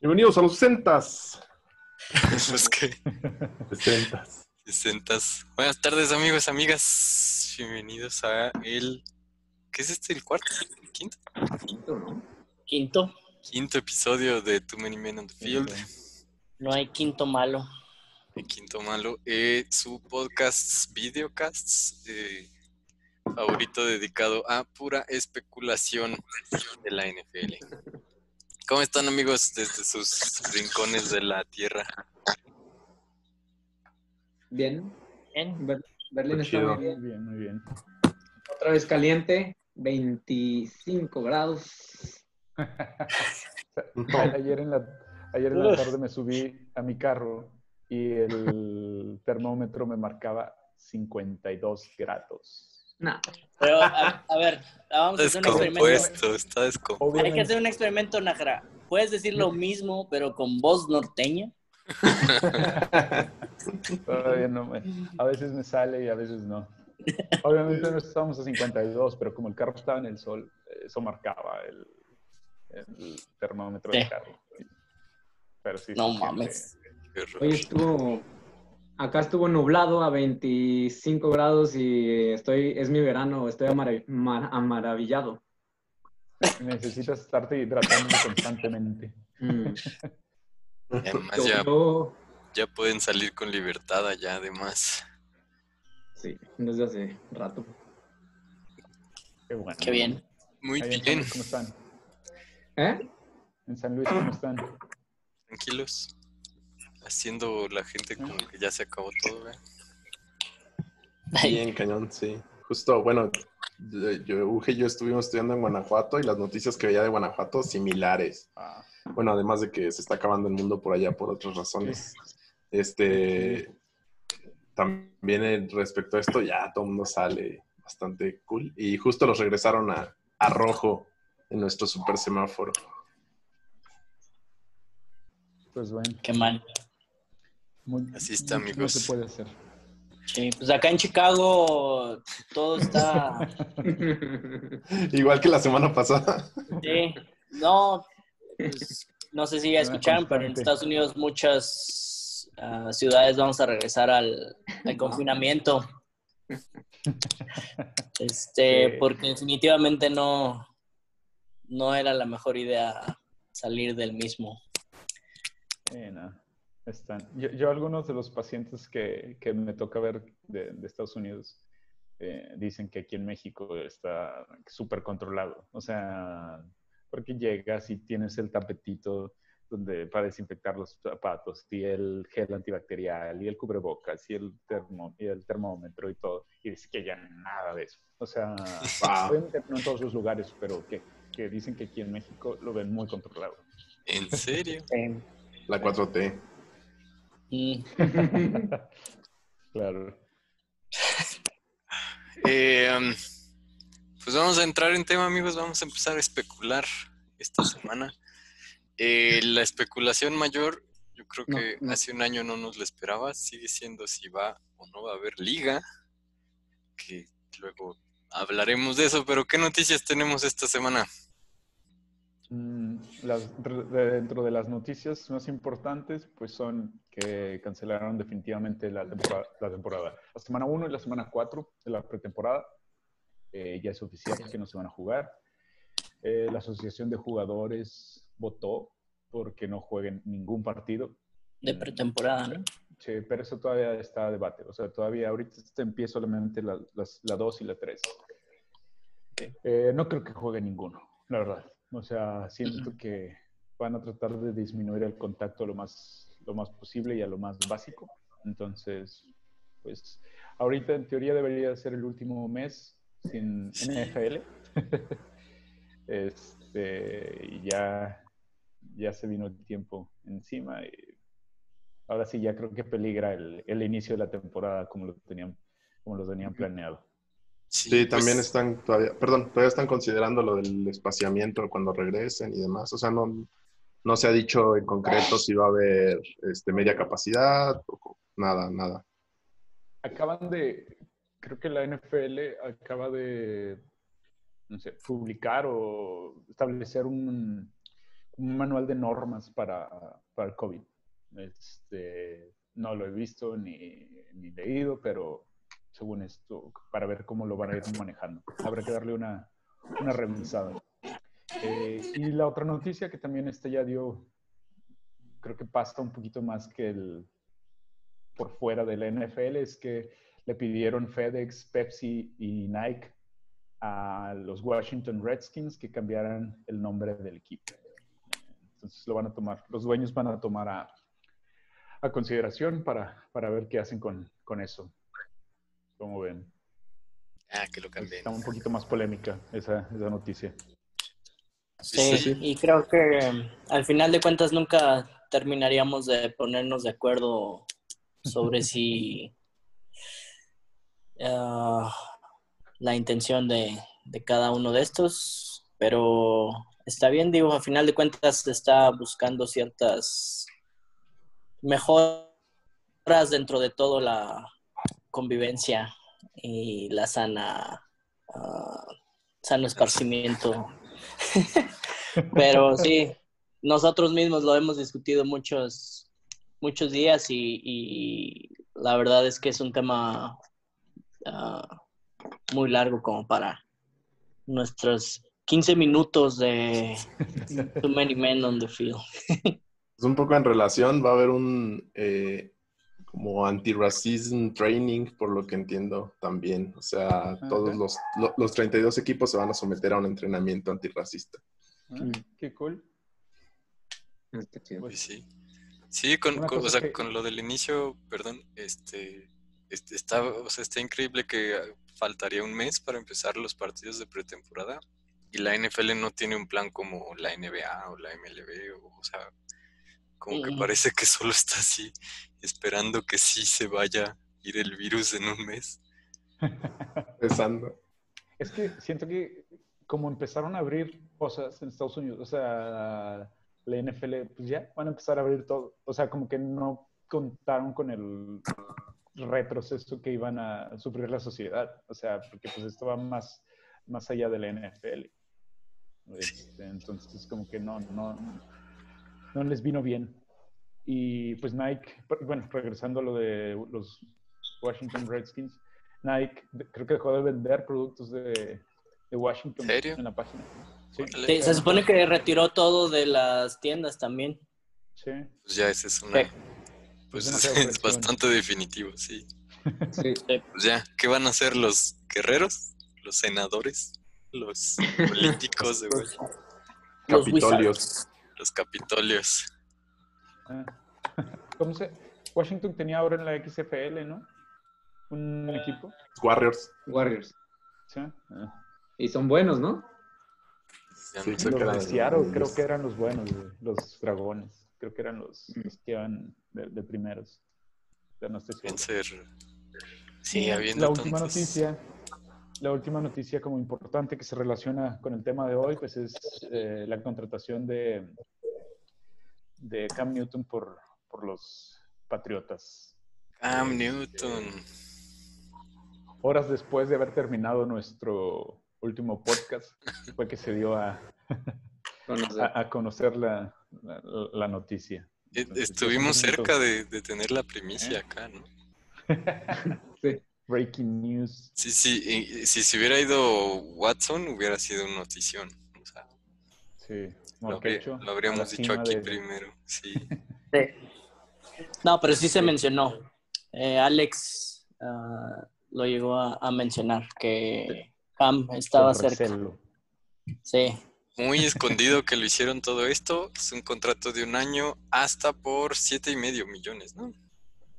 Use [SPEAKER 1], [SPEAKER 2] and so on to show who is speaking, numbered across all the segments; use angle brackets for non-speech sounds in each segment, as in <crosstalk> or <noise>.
[SPEAKER 1] Bienvenidos a los 60
[SPEAKER 2] Pues <laughs> que
[SPEAKER 1] 60
[SPEAKER 2] sesentas. Buenas tardes, amigos, amigas. Bienvenidos a el. ¿Qué es este? ¿El cuarto? ¿El quinto?
[SPEAKER 3] Quinto, ¿no?
[SPEAKER 4] Quinto,
[SPEAKER 2] Quinto episodio de Too Many Men on the Field.
[SPEAKER 4] no hay quinto malo.
[SPEAKER 2] El quinto malo. Eh, su podcast, videocasts, eh, favorito dedicado a pura especulación de la NFL. ¿Cómo están, amigos, desde sus rincones de la tierra?
[SPEAKER 3] Bien.
[SPEAKER 4] Bien.
[SPEAKER 3] Ber- Berlín está muy bien.
[SPEAKER 5] Muy bien, muy bien.
[SPEAKER 3] Otra vez caliente, 25 grados. <laughs>
[SPEAKER 5] Ayer en la, ayer en la tarde me subí a mi carro y el <laughs> termómetro me marcaba 52 grados.
[SPEAKER 3] No,
[SPEAKER 4] Pero, a, a ver, vamos a hacer un experimento.
[SPEAKER 2] Descompuesto, está descompuesto.
[SPEAKER 4] Hay que hacer un experimento, Najara. Puedes decir lo mismo, pero con voz norteña. <laughs>
[SPEAKER 5] Todavía no me- a veces me sale y a veces no. Obviamente no estábamos a 52, pero como el carro estaba en el sol, eso marcaba el, el termómetro del carro. Pero sí,
[SPEAKER 4] No mames.
[SPEAKER 3] Hoy estuvo, acá estuvo nublado a 25 grados y estoy, es mi verano, estoy amara- ma- amaravillado.
[SPEAKER 5] Necesitas estarte hidratando constantemente.
[SPEAKER 3] Mm.
[SPEAKER 2] Además ya, ya pueden salir con libertad allá, además.
[SPEAKER 3] Sí, desde hace rato.
[SPEAKER 5] Qué bueno.
[SPEAKER 4] Qué bien.
[SPEAKER 2] Muy
[SPEAKER 5] Ahí
[SPEAKER 2] bien,
[SPEAKER 5] ¿Cómo están?
[SPEAKER 3] ¿Eh?
[SPEAKER 5] En San Luis, ¿cómo están?
[SPEAKER 2] tranquilos. Haciendo la gente como que ya se acabó todo, ¿eh?
[SPEAKER 1] Bien, cañón, sí. Justo, bueno, yo, yo- Uge y yo estuvimos estudiando en Guanajuato y las noticias que veía de Guanajuato similares.
[SPEAKER 5] Ah,
[SPEAKER 1] Bueno, además de que se está acabando el mundo por allá por otras razones. Este, también eh, respecto a esto, ya todo el mundo sale bastante cool. Y justo los regresaron a, a rojo en nuestro super semáforo.
[SPEAKER 5] pues bueno.
[SPEAKER 4] Qué mal.
[SPEAKER 5] muy-
[SPEAKER 2] Así está, amigos.
[SPEAKER 5] No se puede hacer.
[SPEAKER 4] Sí, pues acá en Chicago todo está. <laughs>
[SPEAKER 1] Igual que la semana pasada.
[SPEAKER 4] Sí. No, pues, no sé si ya escucharon, pero en. Estados Unidos muchas ah, ciudades vamos a regresar al, al <laughs> confinamiento. <laughs> Este,
[SPEAKER 5] Sí.
[SPEAKER 4] porque definitivamente no, no era la mejor idea salir del mismo.
[SPEAKER 5] Eh, no, están. Yo, yo algunos de los pacientes que, que me toca ver de, de Estados Unidos eh, dicen que aquí en México está súper controlado. O sea, porque llegas y tienes el tapetito donde para desinfectar los zapatos y el gel antibacterial y el cubrebocas y el, termo, y el termómetro y todo. Y dice que ya nada de eso. O sea, <laughs>
[SPEAKER 1] Wow.
[SPEAKER 5] obviamente no en todos los lugares, pero que, que dicen que aquí en México lo ven muy controlado.
[SPEAKER 2] ¿En serio?
[SPEAKER 1] La 4T.
[SPEAKER 4] Mm, <laughs>
[SPEAKER 5] Claro. <laughs>
[SPEAKER 2] Eh, um, pues vamos a entrar en tema, amigos. Vamos a empezar a especular esta semana. Eh, la especulación mayor, yo creo que
[SPEAKER 3] no.
[SPEAKER 2] hace un año no nos la esperaba. Sigue siendo si va o no va a haber liga. Que luego hablaremos de eso. Pero ¿qué noticias tenemos esta semana?
[SPEAKER 5] Mm, las- dentro de las noticias más importantes, pues son que cancelaron definitivamente la temporada, la, temporada. la semana 1 y la semana 4 de la pretemporada. Eh, ya es oficial que no se van a jugar. Eh, la Asociación de Jugadores votó porque no jueguen ningún partido.
[SPEAKER 4] de pretemporada, ¿no?
[SPEAKER 5] Sí, pero eso todavía está a debate. O sea, todavía ahorita está en pie solamente la, las- la 2 y la 3. Eh, no creo que juegue ninguno, la verdad. O sea, siento que van a tratar de disminuir el contacto lo más, lo más posible y a lo más básico. Entonces, pues ahorita en teoría debería ser el último mes sin NFL. <laughs> este, y ya, ya se vino el tiempo encima y ahora sí ya creo que peligra el, el inicio de la temporada como lo tenían, como lo tenían planeado.
[SPEAKER 1] Sí,
[SPEAKER 2] pues,
[SPEAKER 1] también están todavía, perdón, todavía están considerando lo del espaciamiento cuando regresen y demás. O sea, no, no se ha dicho en concreto si va a haber este, media capacidad, o nada, nada.
[SPEAKER 5] Acaban de, creo que la NFL acaba de, no sé, publicar o establecer un, un manual de normas para, para el COVID. Este, no lo he visto ni, ni leído, pero según esto, para ver cómo lo van a ir manejando. Habrá que darle una, una revisada. Eh, y la otra noticia que también este ya dio, creo que pasa un poquito más que el por fuera del NFL, es que le pidieron FedEx, Pepsi y Nike a los Washington Redskins que cambiaran el nombre del equipo. Entonces lo van a tomar, los dueños van a tomar a, a consideración para, para ver qué hacen con, con eso. ¿Cómo ven?
[SPEAKER 2] Ah, que lo cambien.
[SPEAKER 5] Está un poquito más polémica esa, esa noticia.
[SPEAKER 4] Sí,
[SPEAKER 3] sí.
[SPEAKER 4] y creo que um, al final de cuentas nunca terminaríamos de ponernos de acuerdo sobre si <laughs> ah, la intención de, de cada uno de estos, pero está bien, digo, al final de cuentas está buscando ciertas mejoras dentro de toda la convivencia y la sana ah, sano esparcimiento. <laughs> Pero sí, nosotros mismos lo hemos discutido muchos, muchos días y, y la verdad es que es un tema ah, muy largo como para nuestros 15 minutos de <laughs> Too Many Men on the Field. <laughs>
[SPEAKER 1] Pues un poco en relación, va a haber un eh, como anti-racism training, por lo que entiendo también. O sea, todos
[SPEAKER 5] Ok.
[SPEAKER 1] los, lo- los 32 equipos se van a someter a un entrenamiento antirracista.
[SPEAKER 5] Ah, Qué cool.
[SPEAKER 2] Pues sí. Sí, con, con- o
[SPEAKER 5] cosa
[SPEAKER 2] sea,
[SPEAKER 5] que-
[SPEAKER 2] con lo del inicio, perdón, este, este, está, o sea, está increíble que ah, faltaría un mes para empezar los partidos de pretemporada y la NFL no tiene un plan como la NBA o la MLB, o, o sea, como que parece que solo está así, esperando que sí se vaya a ir el virus en un mes.
[SPEAKER 1] Empezando.
[SPEAKER 5] Es que siento que como empezaron a abrir cosas en Estados Unidos, o sea, la NFL, pues ya van a empezar a abrir todo. O sea, como que no contaron con el retroceso que iban a sufrir la sociedad. O sea, porque pues esto va más, más allá de la NFL. Este, entonces, como que no, no, no les vino bien. Y pues Nike, bueno, regresando a lo de los Washington Redskins, Nike creo que dejó de vender productos de, de Washington
[SPEAKER 2] ¿En serio?
[SPEAKER 5] en la página. Sí,
[SPEAKER 2] Órale.
[SPEAKER 4] Sí, se supone que retiró todo de las tiendas también.
[SPEAKER 5] sí.
[SPEAKER 2] Pues ya ese es una,
[SPEAKER 4] Sí.
[SPEAKER 2] pues
[SPEAKER 5] Es <laughs>
[SPEAKER 2] bastante definitivo, sí.
[SPEAKER 3] Sí.
[SPEAKER 2] Pues ya, ¿qué van a hacer los guerreros? ¿Los senadores? ¿Los <laughs> políticos de Washington?
[SPEAKER 4] Los
[SPEAKER 1] Capitolios.
[SPEAKER 2] ¿Los capitolios?
[SPEAKER 5] Ah. <laughs> ¿Cómo se? Washington tenía ahora en la XFL, ¿no? Un equipo.
[SPEAKER 1] Warriors.
[SPEAKER 3] Warriors.
[SPEAKER 5] Sí. Ah.
[SPEAKER 3] Y son buenos, ¿no?
[SPEAKER 2] Ya
[SPEAKER 1] Sí,
[SPEAKER 5] Los
[SPEAKER 1] eran
[SPEAKER 5] de Seattle creo que eran los buenos, los dragones. Creo que eran los, los que iban de, de primeros. Pero no estoy seguro.
[SPEAKER 2] Deben ser. Sí, habiendo
[SPEAKER 5] la última
[SPEAKER 2] tantos-
[SPEAKER 5] noticia, la última noticia como importante que se relaciona con el tema de hoy, pues es eh, la contratación de, de Cam Newton por, por los Patriotas.
[SPEAKER 2] Cam Newton.
[SPEAKER 5] Horas después de haber terminado nuestro último podcast, fue que se dio a,
[SPEAKER 3] Conocer.
[SPEAKER 5] a- a conocer la, la- la noticia.
[SPEAKER 2] E-
[SPEAKER 5] Entonces,
[SPEAKER 2] Estuvimos cerca de, de tener la
[SPEAKER 5] ¿Eh?
[SPEAKER 2] primicia acá, ¿no? <laughs>
[SPEAKER 3] Sí.
[SPEAKER 5] Breaking news.
[SPEAKER 2] Sí, sí. Si se hubiera ido Watson, hubiera sido una notición. O sea,
[SPEAKER 5] Sí.
[SPEAKER 2] lo, habría- habríamos dicho aquí
[SPEAKER 5] de-
[SPEAKER 2] primero. <laughs> Sí.
[SPEAKER 4] No, pero sí se mencionó. Eh, Alex ah, lo llegó a, a mencionar que Cam estaba
[SPEAKER 5] con
[SPEAKER 4] cerca.
[SPEAKER 5] recelo.
[SPEAKER 4] Sí,
[SPEAKER 2] Muy <laughs> escondido que lo hicieron todo esto. Es un contrato de un año hasta por siete y medio millones, ¿no?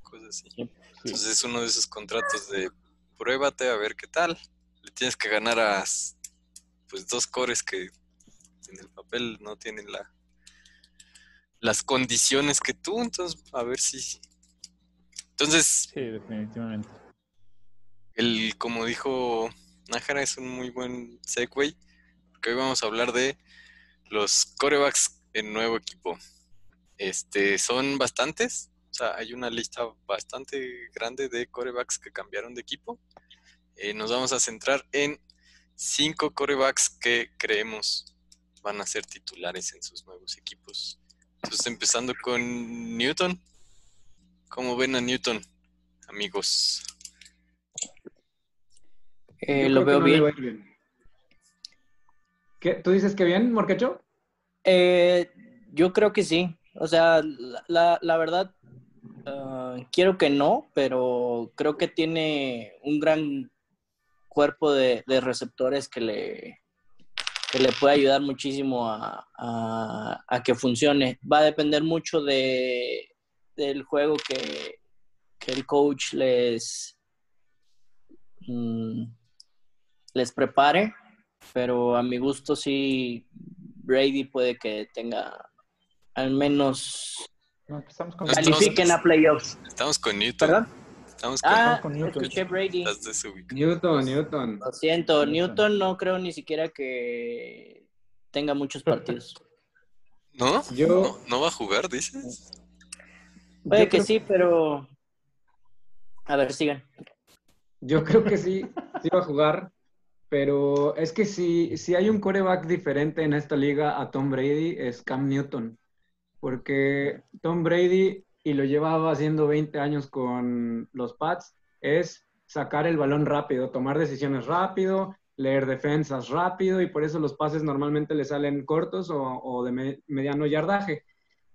[SPEAKER 2] Cosas así.
[SPEAKER 5] Sí.
[SPEAKER 2] Entonces es uno de esos contratos de pruébate a ver qué tal. Le tienes que ganar a pues dos cores que en el papel no tienen la las condiciones que tú, entonces a ver si entonces
[SPEAKER 5] Sí, definitivamente.
[SPEAKER 2] el como dijo Nájera es un muy buen segue, porque hoy vamos a hablar de los corebacks en nuevo equipo. Este, son bastantes, o sea, hay una lista bastante grande de corebacks que cambiaron de equipo. Eh, nos vamos a centrar en cinco corebacks que creemos van a ser titulares en sus nuevos equipos. Entonces, empezando con Newton. ¿Cómo ven a Newton, amigos?
[SPEAKER 4] Eh, lo veo
[SPEAKER 3] no
[SPEAKER 4] bien.
[SPEAKER 3] ¿Qué? ¿Tú dices que bien, Morquecho?
[SPEAKER 4] Eh, yo creo que sí. O sea, la, la- la verdad, ah, quiero que no, pero creo que tiene un gran cuerpo de, receptores que le, que le puede ayudar muchísimo a, a- a que funcione. Va a depender mucho de, del juego que, que el coach les, mm, les prepare, pero a mi gusto sí, Brady puede que tenga al menos
[SPEAKER 5] No, empezamos con
[SPEAKER 2] No estamos-
[SPEAKER 4] califiquen a playoffs.
[SPEAKER 2] Estamos con Newton.
[SPEAKER 4] ¿Perdón?
[SPEAKER 2] Estamos con
[SPEAKER 4] Ah,
[SPEAKER 5] con Newton.
[SPEAKER 4] escuché Brady.
[SPEAKER 2] las desubicadas.
[SPEAKER 3] Newton, Newton.
[SPEAKER 4] Lo siento,
[SPEAKER 5] Newton.
[SPEAKER 4] Newton no creo ni siquiera que tenga muchos partidos.
[SPEAKER 2] ¿No?
[SPEAKER 3] Yo-
[SPEAKER 2] ¿No, no va a jugar, dices?
[SPEAKER 4] Puede
[SPEAKER 3] Yo
[SPEAKER 4] que
[SPEAKER 3] creo-
[SPEAKER 4] sí, pero... A ver, sigan.
[SPEAKER 3] Yo creo que sí, sí va a jugar, pero es que si, si hay un coreback diferente en esta liga a Tom Brady es Cam Newton, porque Tom Brady, y lo llevaba haciendo 20 años con los Pats, es sacar el balón rápido, tomar decisiones rápido, leer defensas rápido, y por eso los pases normalmente le salen cortos o, o de me- mediano yardaje.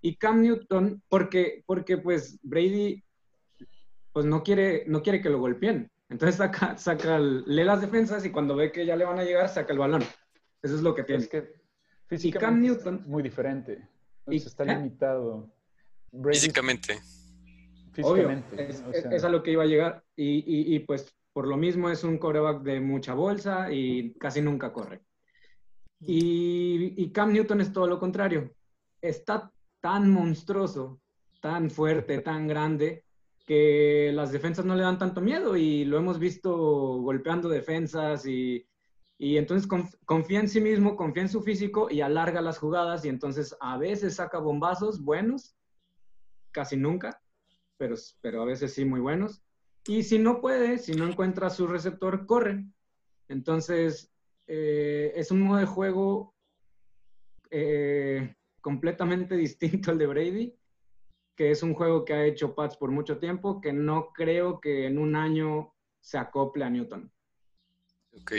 [SPEAKER 3] Y Cam Newton, porque, porque pues Brady pues no quiere, no quiere que lo golpeen. Entonces saca, saca, el- lee las defensas y cuando ve que ya le van a llegar, saca el balón. Eso es lo que tiene.
[SPEAKER 5] Es que
[SPEAKER 3] Cam Newton-
[SPEAKER 5] es muy diferente.
[SPEAKER 3] Y-
[SPEAKER 5] Entonces está
[SPEAKER 3] ¿eh?
[SPEAKER 5] limitado. Brady
[SPEAKER 2] Físicamente.
[SPEAKER 3] Obvio,
[SPEAKER 5] físicamente.
[SPEAKER 3] es,
[SPEAKER 5] o
[SPEAKER 3] es-
[SPEAKER 5] sea,
[SPEAKER 3] es a lo que iba a llegar. Y, y- y, pues por lo mismo es un coreback de mucha bolsa y casi nunca corre. Y, y Cam Newton es todo lo contrario. Está tan monstruoso, tan fuerte, tan grande, que las defensas no le dan tanto miedo y lo hemos visto golpeando defensas y, y entonces conf- confía en sí mismo, confía en su físico y alarga las jugadas y entonces a veces saca bombazos buenos, casi nunca, pero, pero a veces sí muy buenos. Y si no puede, si no encuentra su receptor, corre. Entonces, eh, es un modo de juego eh, completamente <laughs> distinto al de Brady, que es un juego que ha hecho Pats por mucho tiempo, que no creo que en un año se acople a Newton.
[SPEAKER 2] Ok.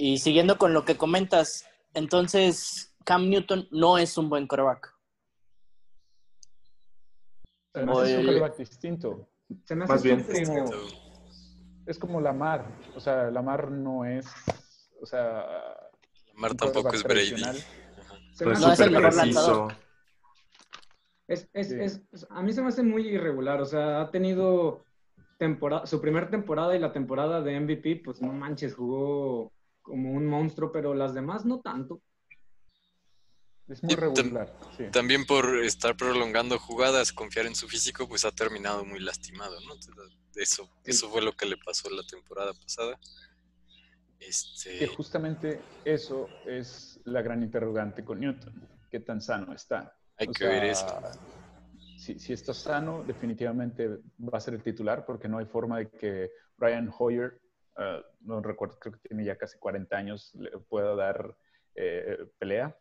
[SPEAKER 4] Y siguiendo con lo que comentas, entonces Cam Newton no es un buen quarterback.
[SPEAKER 5] además es un
[SPEAKER 4] Oye.
[SPEAKER 5] quarterback distinto.
[SPEAKER 3] Se me hace
[SPEAKER 1] Más bien.
[SPEAKER 5] Como- Es como Lamar. O sea, Lamar no es. O sea.
[SPEAKER 2] Lamar tampoco es Brady.
[SPEAKER 3] Se
[SPEAKER 1] No
[SPEAKER 3] me
[SPEAKER 1] es
[SPEAKER 4] No, es
[SPEAKER 3] hace-
[SPEAKER 4] el mejor lanzador.
[SPEAKER 3] Es, es-
[SPEAKER 5] Sí.
[SPEAKER 3] es- es- a mí se me hace muy irregular, o sea, ha tenido temporada, su primera temporada y la temporada de MVP, pues no manches, jugó como un monstruo, pero las demás no tanto.
[SPEAKER 5] Es muy regular. sí.
[SPEAKER 2] También por estar prolongando jugadas, confiar en su físico, pues ha terminado muy lastimado, ¿no? Eso, eso fue lo que le pasó la temporada pasada.
[SPEAKER 5] Que
[SPEAKER 2] Este,
[SPEAKER 5] justamente eso es la gran interrogante con Newton. ¿Qué tan sano está?
[SPEAKER 2] hay
[SPEAKER 5] O
[SPEAKER 2] que
[SPEAKER 5] sea,
[SPEAKER 2] ver eso.
[SPEAKER 5] Si, si está sano, definitivamente va a ser el titular porque no hay forma de que Brian Hoyer, eh, no recuerdo, creo que tiene ya casi 40 años, le pueda dar eh, pelea.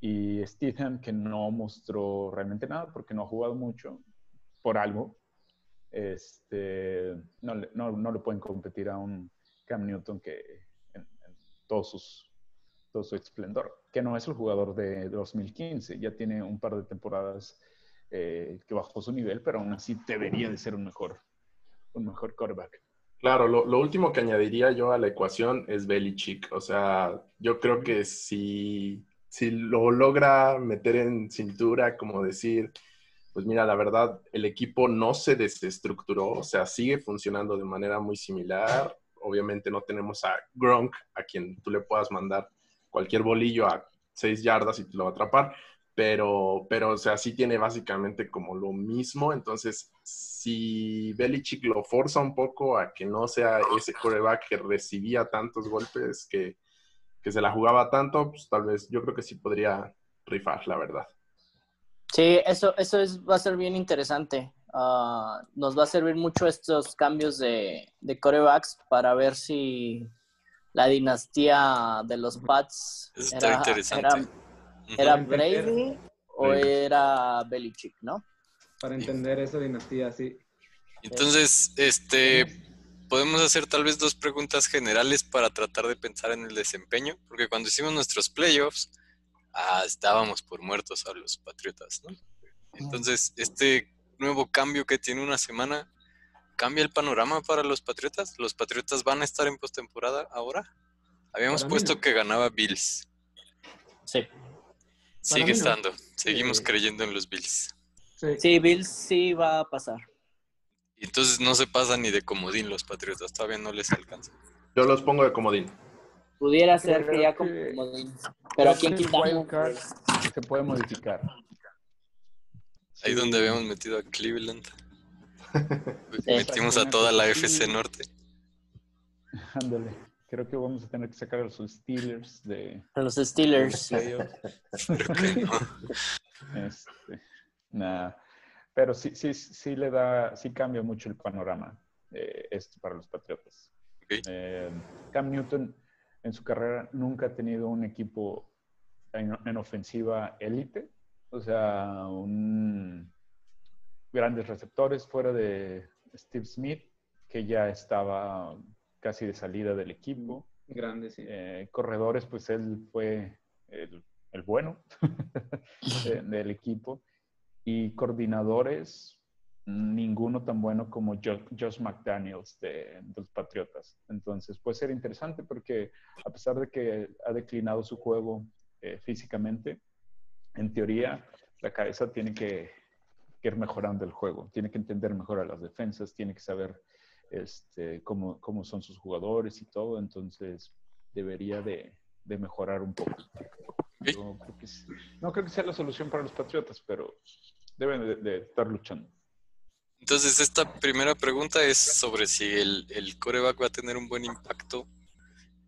[SPEAKER 5] Y Stephen, que no mostró realmente nada porque no ha jugado mucho por algo, este, no, no, no le pueden competir a un Cam Newton que en, en todos todo su esplendor, que no es el jugador de 2015, ya tiene un par de temporadas eh, que bajó su nivel, pero aún así debería de ser un mejor, un mejor quarterback.
[SPEAKER 1] Claro, lo, lo último que añadiría yo a la ecuación es Belichick. O sea, yo creo que si, si lo logra meter en cintura, como decir, pues mira, la verdad, el equipo no se desestructuró, o sea, sigue funcionando de manera muy similar. Obviamente no tenemos a Gronk, a quien tú le puedas mandar cualquier bolillo a seis yardas y te lo va a atrapar, pero, pero, o sea, sí tiene básicamente como lo mismo. Entonces, si Belichick lo forza un poco a que no sea ese coreback que recibía tantos golpes, que, que se la jugaba tanto, pues tal vez yo creo que sí podría rifar, la verdad.
[SPEAKER 4] Sí, eso, eso es, va a ser bien interesante. Ah, nos va a servir mucho estos cambios de, de corebacks para ver si la dinastía de los Pats
[SPEAKER 2] era, era,
[SPEAKER 4] era, Brady o era Belichick, ¿no?
[SPEAKER 3] Para entender esa dinastía, sí.
[SPEAKER 2] Entonces, este, podemos hacer tal vez dos preguntas generales para tratar de pensar en el desempeño, porque cuando hicimos nuestros playoffs, ah, estábamos por muertos a los Patriotas, ¿no? Entonces, este nuevo cambio que tiene una semana, ¿cambia el panorama para los Patriotas? ¿Los Patriotas van a estar en postemporada ahora? Habíamos puesto que ganaba Bills.
[SPEAKER 4] Sí.
[SPEAKER 2] Sigue estando. Seguimos creyendo en los Bills.
[SPEAKER 4] Sí. Bills sí va a pasar.
[SPEAKER 2] Entonces no se pasa ni de comodín los Patriotas, todavía no les alcanza.
[SPEAKER 1] Yo los pongo de comodín.
[SPEAKER 4] Pudiera ser que ya comodín. Pero aquí en Quintana.
[SPEAKER 5] Se puede modificar.
[SPEAKER 2] Ahí donde habíamos metido a Cleveland. <laughs> Metimos a toda la FC Norte.
[SPEAKER 5] Ándale. Creo que vamos a tener que sacar a los Steelers de.
[SPEAKER 4] A los Steelers. <laughs>
[SPEAKER 5] este, nada. Pero sí, sí, sí le da, sí cambia mucho el panorama eh, esto para los Patriotas. Eh, Cam Newton en su carrera nunca ha tenido un equipo en, ofensiva élite, o sea, un, grandes receptores fuera de Steve Smith, que ya estaba casi de salida del equipo.
[SPEAKER 3] Grande, sí.
[SPEAKER 5] Eh, corredores, pues él fue el, el bueno <laughs> del equipo y coordinadores, ninguno tan bueno como Josh McDaniels de, los Patriotas. Entonces puede ser interesante porque a pesar de que ha declinado su juego eh, físicamente, en teoría la cabeza tiene que, ir mejorando el juego, tiene que entender mejor a las defensas, tiene que saber este, cómo, cómo son sus jugadores y todo, entonces debería de, de mejorar un poco. No creo, que, no creo, que, sea la solución para los Patriotas, pero deben de, estar luchando.
[SPEAKER 2] Entonces, esta primera pregunta es sobre si el, el, coreback va a tener un buen impacto,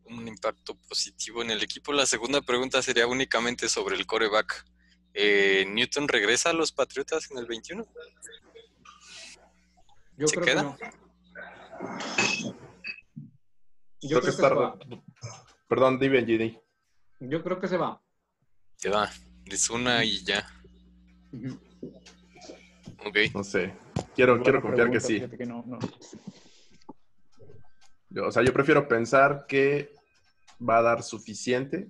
[SPEAKER 2] un impacto positivo en el equipo. La segunda pregunta sería únicamente sobre el coreback. Eh, ¿Newton regresa a los Patriotas en el 21?
[SPEAKER 3] Yo ¿Se queda? no.
[SPEAKER 1] Yo creo, que, está... Perdón, dime, GD.
[SPEAKER 3] Yo creo que se va.
[SPEAKER 2] Se va. Es una y ya. Ok.
[SPEAKER 1] No sé. Quiero, quiero confiar que sí. o sea, yo prefiero pensar que va a dar suficiente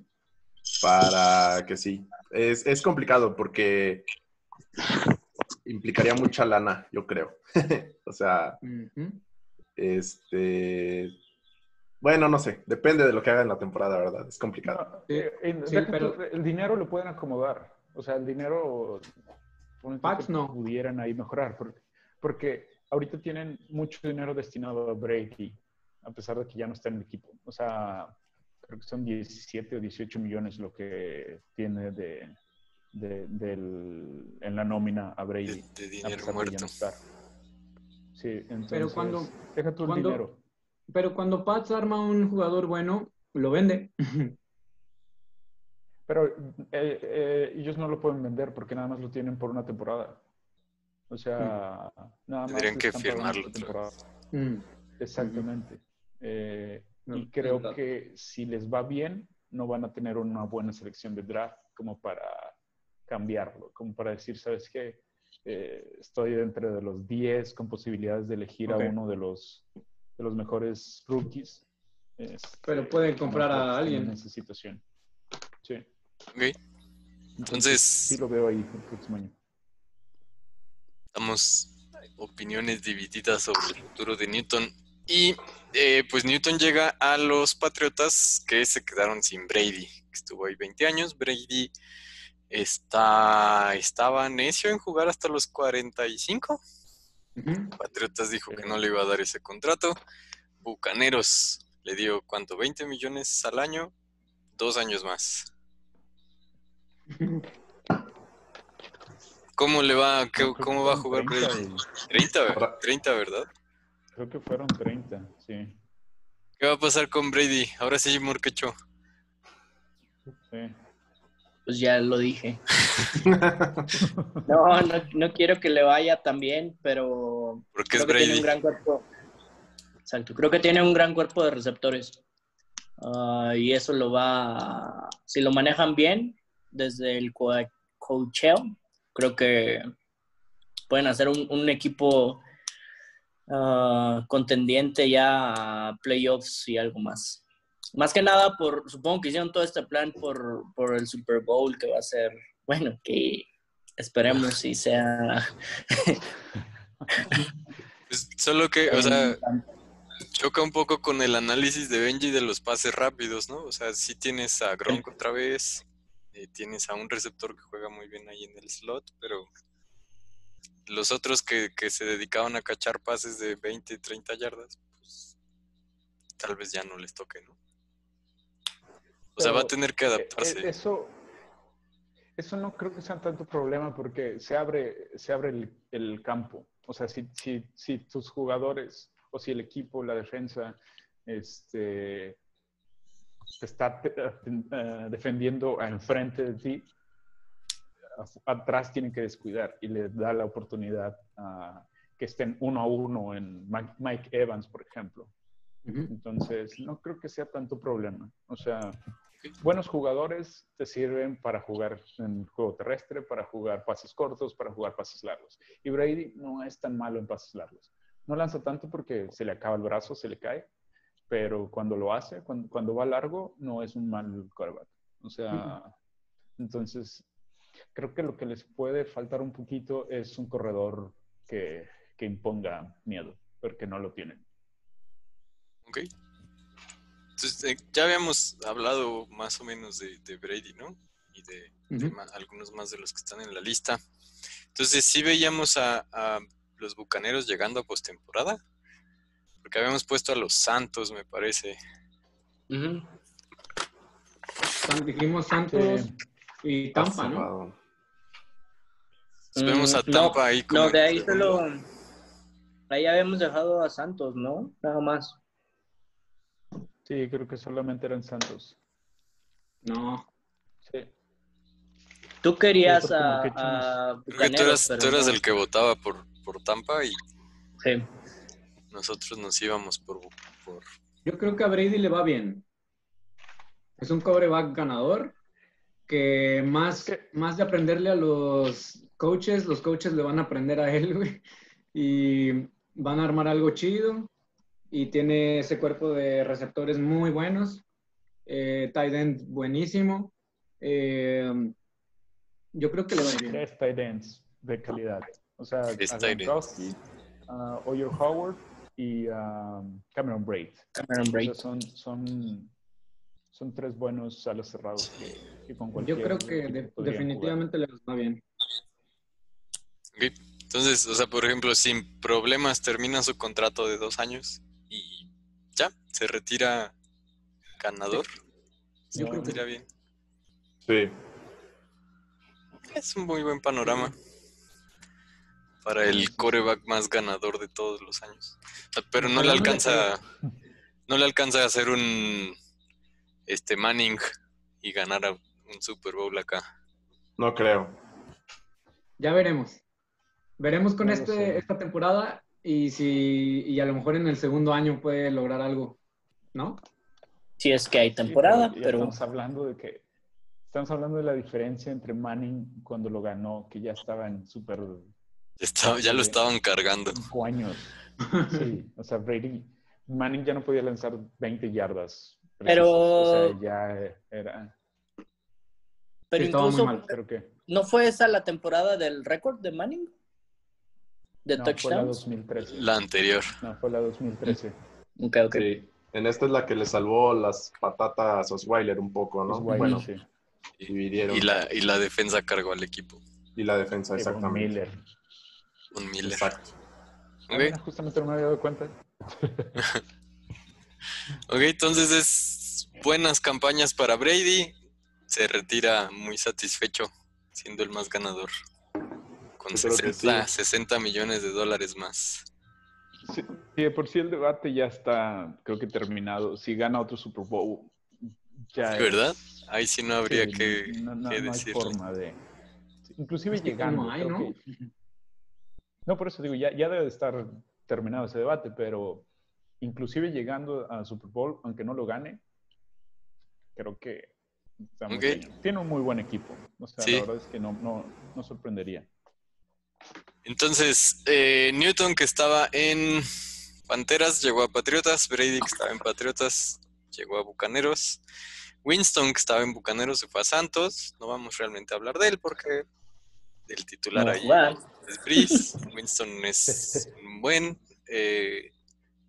[SPEAKER 1] para que sí. Es, es complicado porque implicaría mucha lana, yo creo. <laughs> o sea, este. Bueno, no sé, depende de lo que haga en la temporada, ¿verdad? Es complicado.
[SPEAKER 5] Eh, el dinero lo pueden acomodar. O sea, el dinero
[SPEAKER 3] no.
[SPEAKER 5] pudieran ahí mejorar, porque, porque ahorita tienen mucho dinero destinado a Brady, a pesar de que ya no está en el equipo. O sea, creo que son 17 o 18 millones lo que tiene de, en la nómina a Brady.
[SPEAKER 2] De, dinero muerto.
[SPEAKER 5] Sí, entonces,
[SPEAKER 3] pero cuando,
[SPEAKER 5] deja tu dinero.
[SPEAKER 3] Pero cuando Pats arma un jugador bueno, lo vende. <laughs>
[SPEAKER 5] Pero eh, eh, ellos no lo pueden vender porque nada más lo tienen por una temporada. O sea, mm. nada más.
[SPEAKER 2] Tendrían que firmarlo.
[SPEAKER 5] Mm. Exactamente. Eh, y creo que si les va bien, no van a tener una buena selección de draft como para cambiarlo, como para decir, ¿sabes qué? Estoy dentro de los 10 con posibilidades de elegir a uno de los, de los mejores rookies.
[SPEAKER 3] Pero pueden comprar a alguien.
[SPEAKER 5] En esa situación. Sí.
[SPEAKER 2] Ok. Entonces.
[SPEAKER 5] Sí, lo veo ahí el próximo año.
[SPEAKER 2] Damos opiniones divididas sobre el futuro de Newton. Y eh, pues Newton llega a los Patriotas que se quedaron sin Brady, que estuvo ahí 20 años. Brady está, estaba necio en jugar hasta los 45. Patriotas dijo que no le iba a dar ese contrato. Bucaneros le dio, ¿cuánto? 20 millones al año, dos años más. <laughs> ¿Cómo le va? ¿Qué-
[SPEAKER 5] Creo que
[SPEAKER 2] ¿Cómo va a jugar
[SPEAKER 5] 30
[SPEAKER 2] Brady?
[SPEAKER 5] y-
[SPEAKER 2] 30, ver-
[SPEAKER 1] Ahora-
[SPEAKER 2] 30, ¿verdad?
[SPEAKER 5] Creo que fueron 30, sí.
[SPEAKER 2] ¿Qué va a pasar con Brady? Ahora sí, Morquecho.
[SPEAKER 5] sí.
[SPEAKER 4] Pues ya lo dije. <laughs> No, no, no quiero que le vaya tan bien, pero
[SPEAKER 2] Porque es
[SPEAKER 4] creo que tiene un gran cuerpo. Exacto, creo que tiene un gran cuerpo de receptores. Ah, y eso lo va, si lo manejan bien desde el co- coacheo, creo que pueden hacer un, un equipo ah, contendiente ya a playoffs y algo más. Más que nada, por supongo que hicieron todo este plan por, por el Super Bowl que va a ser, bueno, que esperemos si sea... <laughs>
[SPEAKER 2] Solo que, o sea, choca un poco con el análisis de Benji de los pases rápidos, ¿no? O sea, sí tienes a Gronk otra vez, eh, tienes a un receptor que juega muy bien ahí en el slot, pero los otros que, que se dedicaban a cachar pases de 20, 30 yardas, pues tal vez ya no les toque, ¿no? O sea, va a tener que
[SPEAKER 5] Eh,
[SPEAKER 2] adaptarse.
[SPEAKER 5] eh, Eso, eso no creo que sea tanto problema porque se abre, se abre el, el campo. O sea, si, si, si tus jugadores o si el equipo, la defensa, este, te está te- eh, defendiendo enfrente de ti, atrás tienen que descuidar y le da la oportunidad a que estén uno a uno en Mike- Mike Evans, por ejemplo. Entonces, no creo que sea tanto problema. O sea, buenos jugadores te sirven para jugar en juego terrestre, para jugar pases cortos, para jugar pases largos. Y Brady no es tan malo en pases largos. No lanza tanto porque se le acaba el brazo, se le cae, pero cuando lo hace, cuando, cuando va largo, no es un mal quarterback. O sea, entonces, creo que lo que les puede faltar un poquito es un corredor que, que imponga miedo, porque no lo tienen.
[SPEAKER 2] Ok. Entonces, eh, ya habíamos hablado más o menos de, de Brady, ¿no? Y de, algunos más de los que están en la lista. Entonces, sí veíamos a, a los bucaneros llegando a postemporada. Porque habíamos puesto a los Santos, me parece.
[SPEAKER 3] San- Dijimos Santos y Tampa, ¿no?
[SPEAKER 2] Entonces, vemos a
[SPEAKER 4] Mm, no,
[SPEAKER 2] Tampa ahí como
[SPEAKER 4] No, de ahí solo. Ahí habíamos dejado a Santos, ¿no? Nada más.
[SPEAKER 5] Sí, creo que solamente eran Santos.
[SPEAKER 3] No.
[SPEAKER 5] Sí.
[SPEAKER 4] Tú querías a, a
[SPEAKER 2] Creo que tú eras,
[SPEAKER 4] pero
[SPEAKER 2] tú eras
[SPEAKER 4] no.
[SPEAKER 2] el que votaba por, por Tampa y
[SPEAKER 4] Sí.
[SPEAKER 2] nosotros nos íbamos por, por
[SPEAKER 3] Yo creo que a Brady le va bien. Es un coreback ganador que más, más de aprenderle a los coaches, los coaches le van a aprender a él, güey. Y van a armar algo chido. Y tiene ese cuerpo de receptores muy buenos. Eh, tight end buenísimo. Eh, yo creo que le va a ir bien.
[SPEAKER 5] Tres tight ends de calidad. O sea. Gronkowski, a Oyer Howard y a Cameron Braid.
[SPEAKER 4] Cameron
[SPEAKER 5] O sea,
[SPEAKER 4] Braid.
[SPEAKER 5] son, son, son tres buenos alas cerrados que, que con
[SPEAKER 3] Yo creo que de- definitivamente les va bien.
[SPEAKER 2] Entonces, o sea, por ejemplo, sin problemas termina su contrato de dos años ya, se retira ganador. Se
[SPEAKER 3] creo que
[SPEAKER 2] retira bien.
[SPEAKER 1] Sí.
[SPEAKER 2] Es un muy buen panorama para el coreback más ganador de todos los años. Pero no le alcanza, no le alcanza a hacer un este Manning y ganar a un Super Bowl acá.
[SPEAKER 1] No creo.
[SPEAKER 3] Ya veremos. Veremos con
[SPEAKER 5] No
[SPEAKER 3] este, esta temporada y si y a lo mejor en el segundo año puede lograr algo, ¿no?
[SPEAKER 4] Si es que hay temporada, pero
[SPEAKER 5] Estamos hablando de que. Estamos hablando de la diferencia entre Manning cuando lo ganó, que ya estaba en super
[SPEAKER 2] Ya, estaba- ya lo estaban cargando.
[SPEAKER 5] cinco años. <laughs> Sí, o sea, Brady. Manning ya no podía lanzar 20 yardas.
[SPEAKER 4] Pero-
[SPEAKER 5] O sea, ya era.
[SPEAKER 4] pero
[SPEAKER 3] Sí,
[SPEAKER 4] incluso
[SPEAKER 3] mal.
[SPEAKER 4] ¿no fue esa la temporada del récord de Manning? ¿De
[SPEAKER 5] No, fue la
[SPEAKER 4] touchdowns?
[SPEAKER 5] 2013.
[SPEAKER 2] La anterior.
[SPEAKER 5] No, fue la 2013.
[SPEAKER 4] Ok, ok.
[SPEAKER 1] Sí. En esta es la que le salvó las patatas a Osweiler un poco, ¿no?
[SPEAKER 5] Osweiler,
[SPEAKER 1] bueno,
[SPEAKER 5] sí.
[SPEAKER 1] dividieron.
[SPEAKER 2] Y la, y la defensa cargó al equipo.
[SPEAKER 1] Y la defensa, exactamente.
[SPEAKER 5] Miller.
[SPEAKER 2] Un Miller.
[SPEAKER 1] Exacto.
[SPEAKER 5] Ah,
[SPEAKER 2] Ok.
[SPEAKER 5] mira, justamente no me había dado cuenta. <laughs>
[SPEAKER 2] Ok, entonces es buenas campañas para Brady. Se retira muy satisfecho, siendo el más ganador. Con
[SPEAKER 1] Yo creo que
[SPEAKER 2] 60,
[SPEAKER 1] sí.
[SPEAKER 2] 60 millones de dólares más.
[SPEAKER 5] Sí, sí, de por sí el debate ya está, creo que terminado. Si gana otro Super Bowl, ya es-
[SPEAKER 2] ¿Verdad? Ahí sí no habría
[SPEAKER 5] sí,
[SPEAKER 2] que,
[SPEAKER 5] no, no-
[SPEAKER 2] que
[SPEAKER 5] no hay forma de... Inclusive
[SPEAKER 3] Es que
[SPEAKER 5] llegando.
[SPEAKER 3] hay,
[SPEAKER 5] creo
[SPEAKER 3] ¿no?
[SPEAKER 5] que- no, por eso digo, ya, ya debe de estar terminado ese debate, pero inclusive llegando a Super Bowl, aunque no lo gane, creo que está muy tiene un muy buen equipo. O sea,
[SPEAKER 2] Sí.
[SPEAKER 5] la verdad es que no, no, no sorprendería.
[SPEAKER 2] Entonces, eh, Newton, que estaba en Panteras, llegó a Patriotas. Brady, que estaba en Patriotas, llegó a Bucaneros. Winston, que estaba en Bucaneros, se fue a Santos. No vamos realmente a hablar de él porque el titular
[SPEAKER 4] No,
[SPEAKER 2] ahí es Breeze. <laughs> Winston es un buen, eh,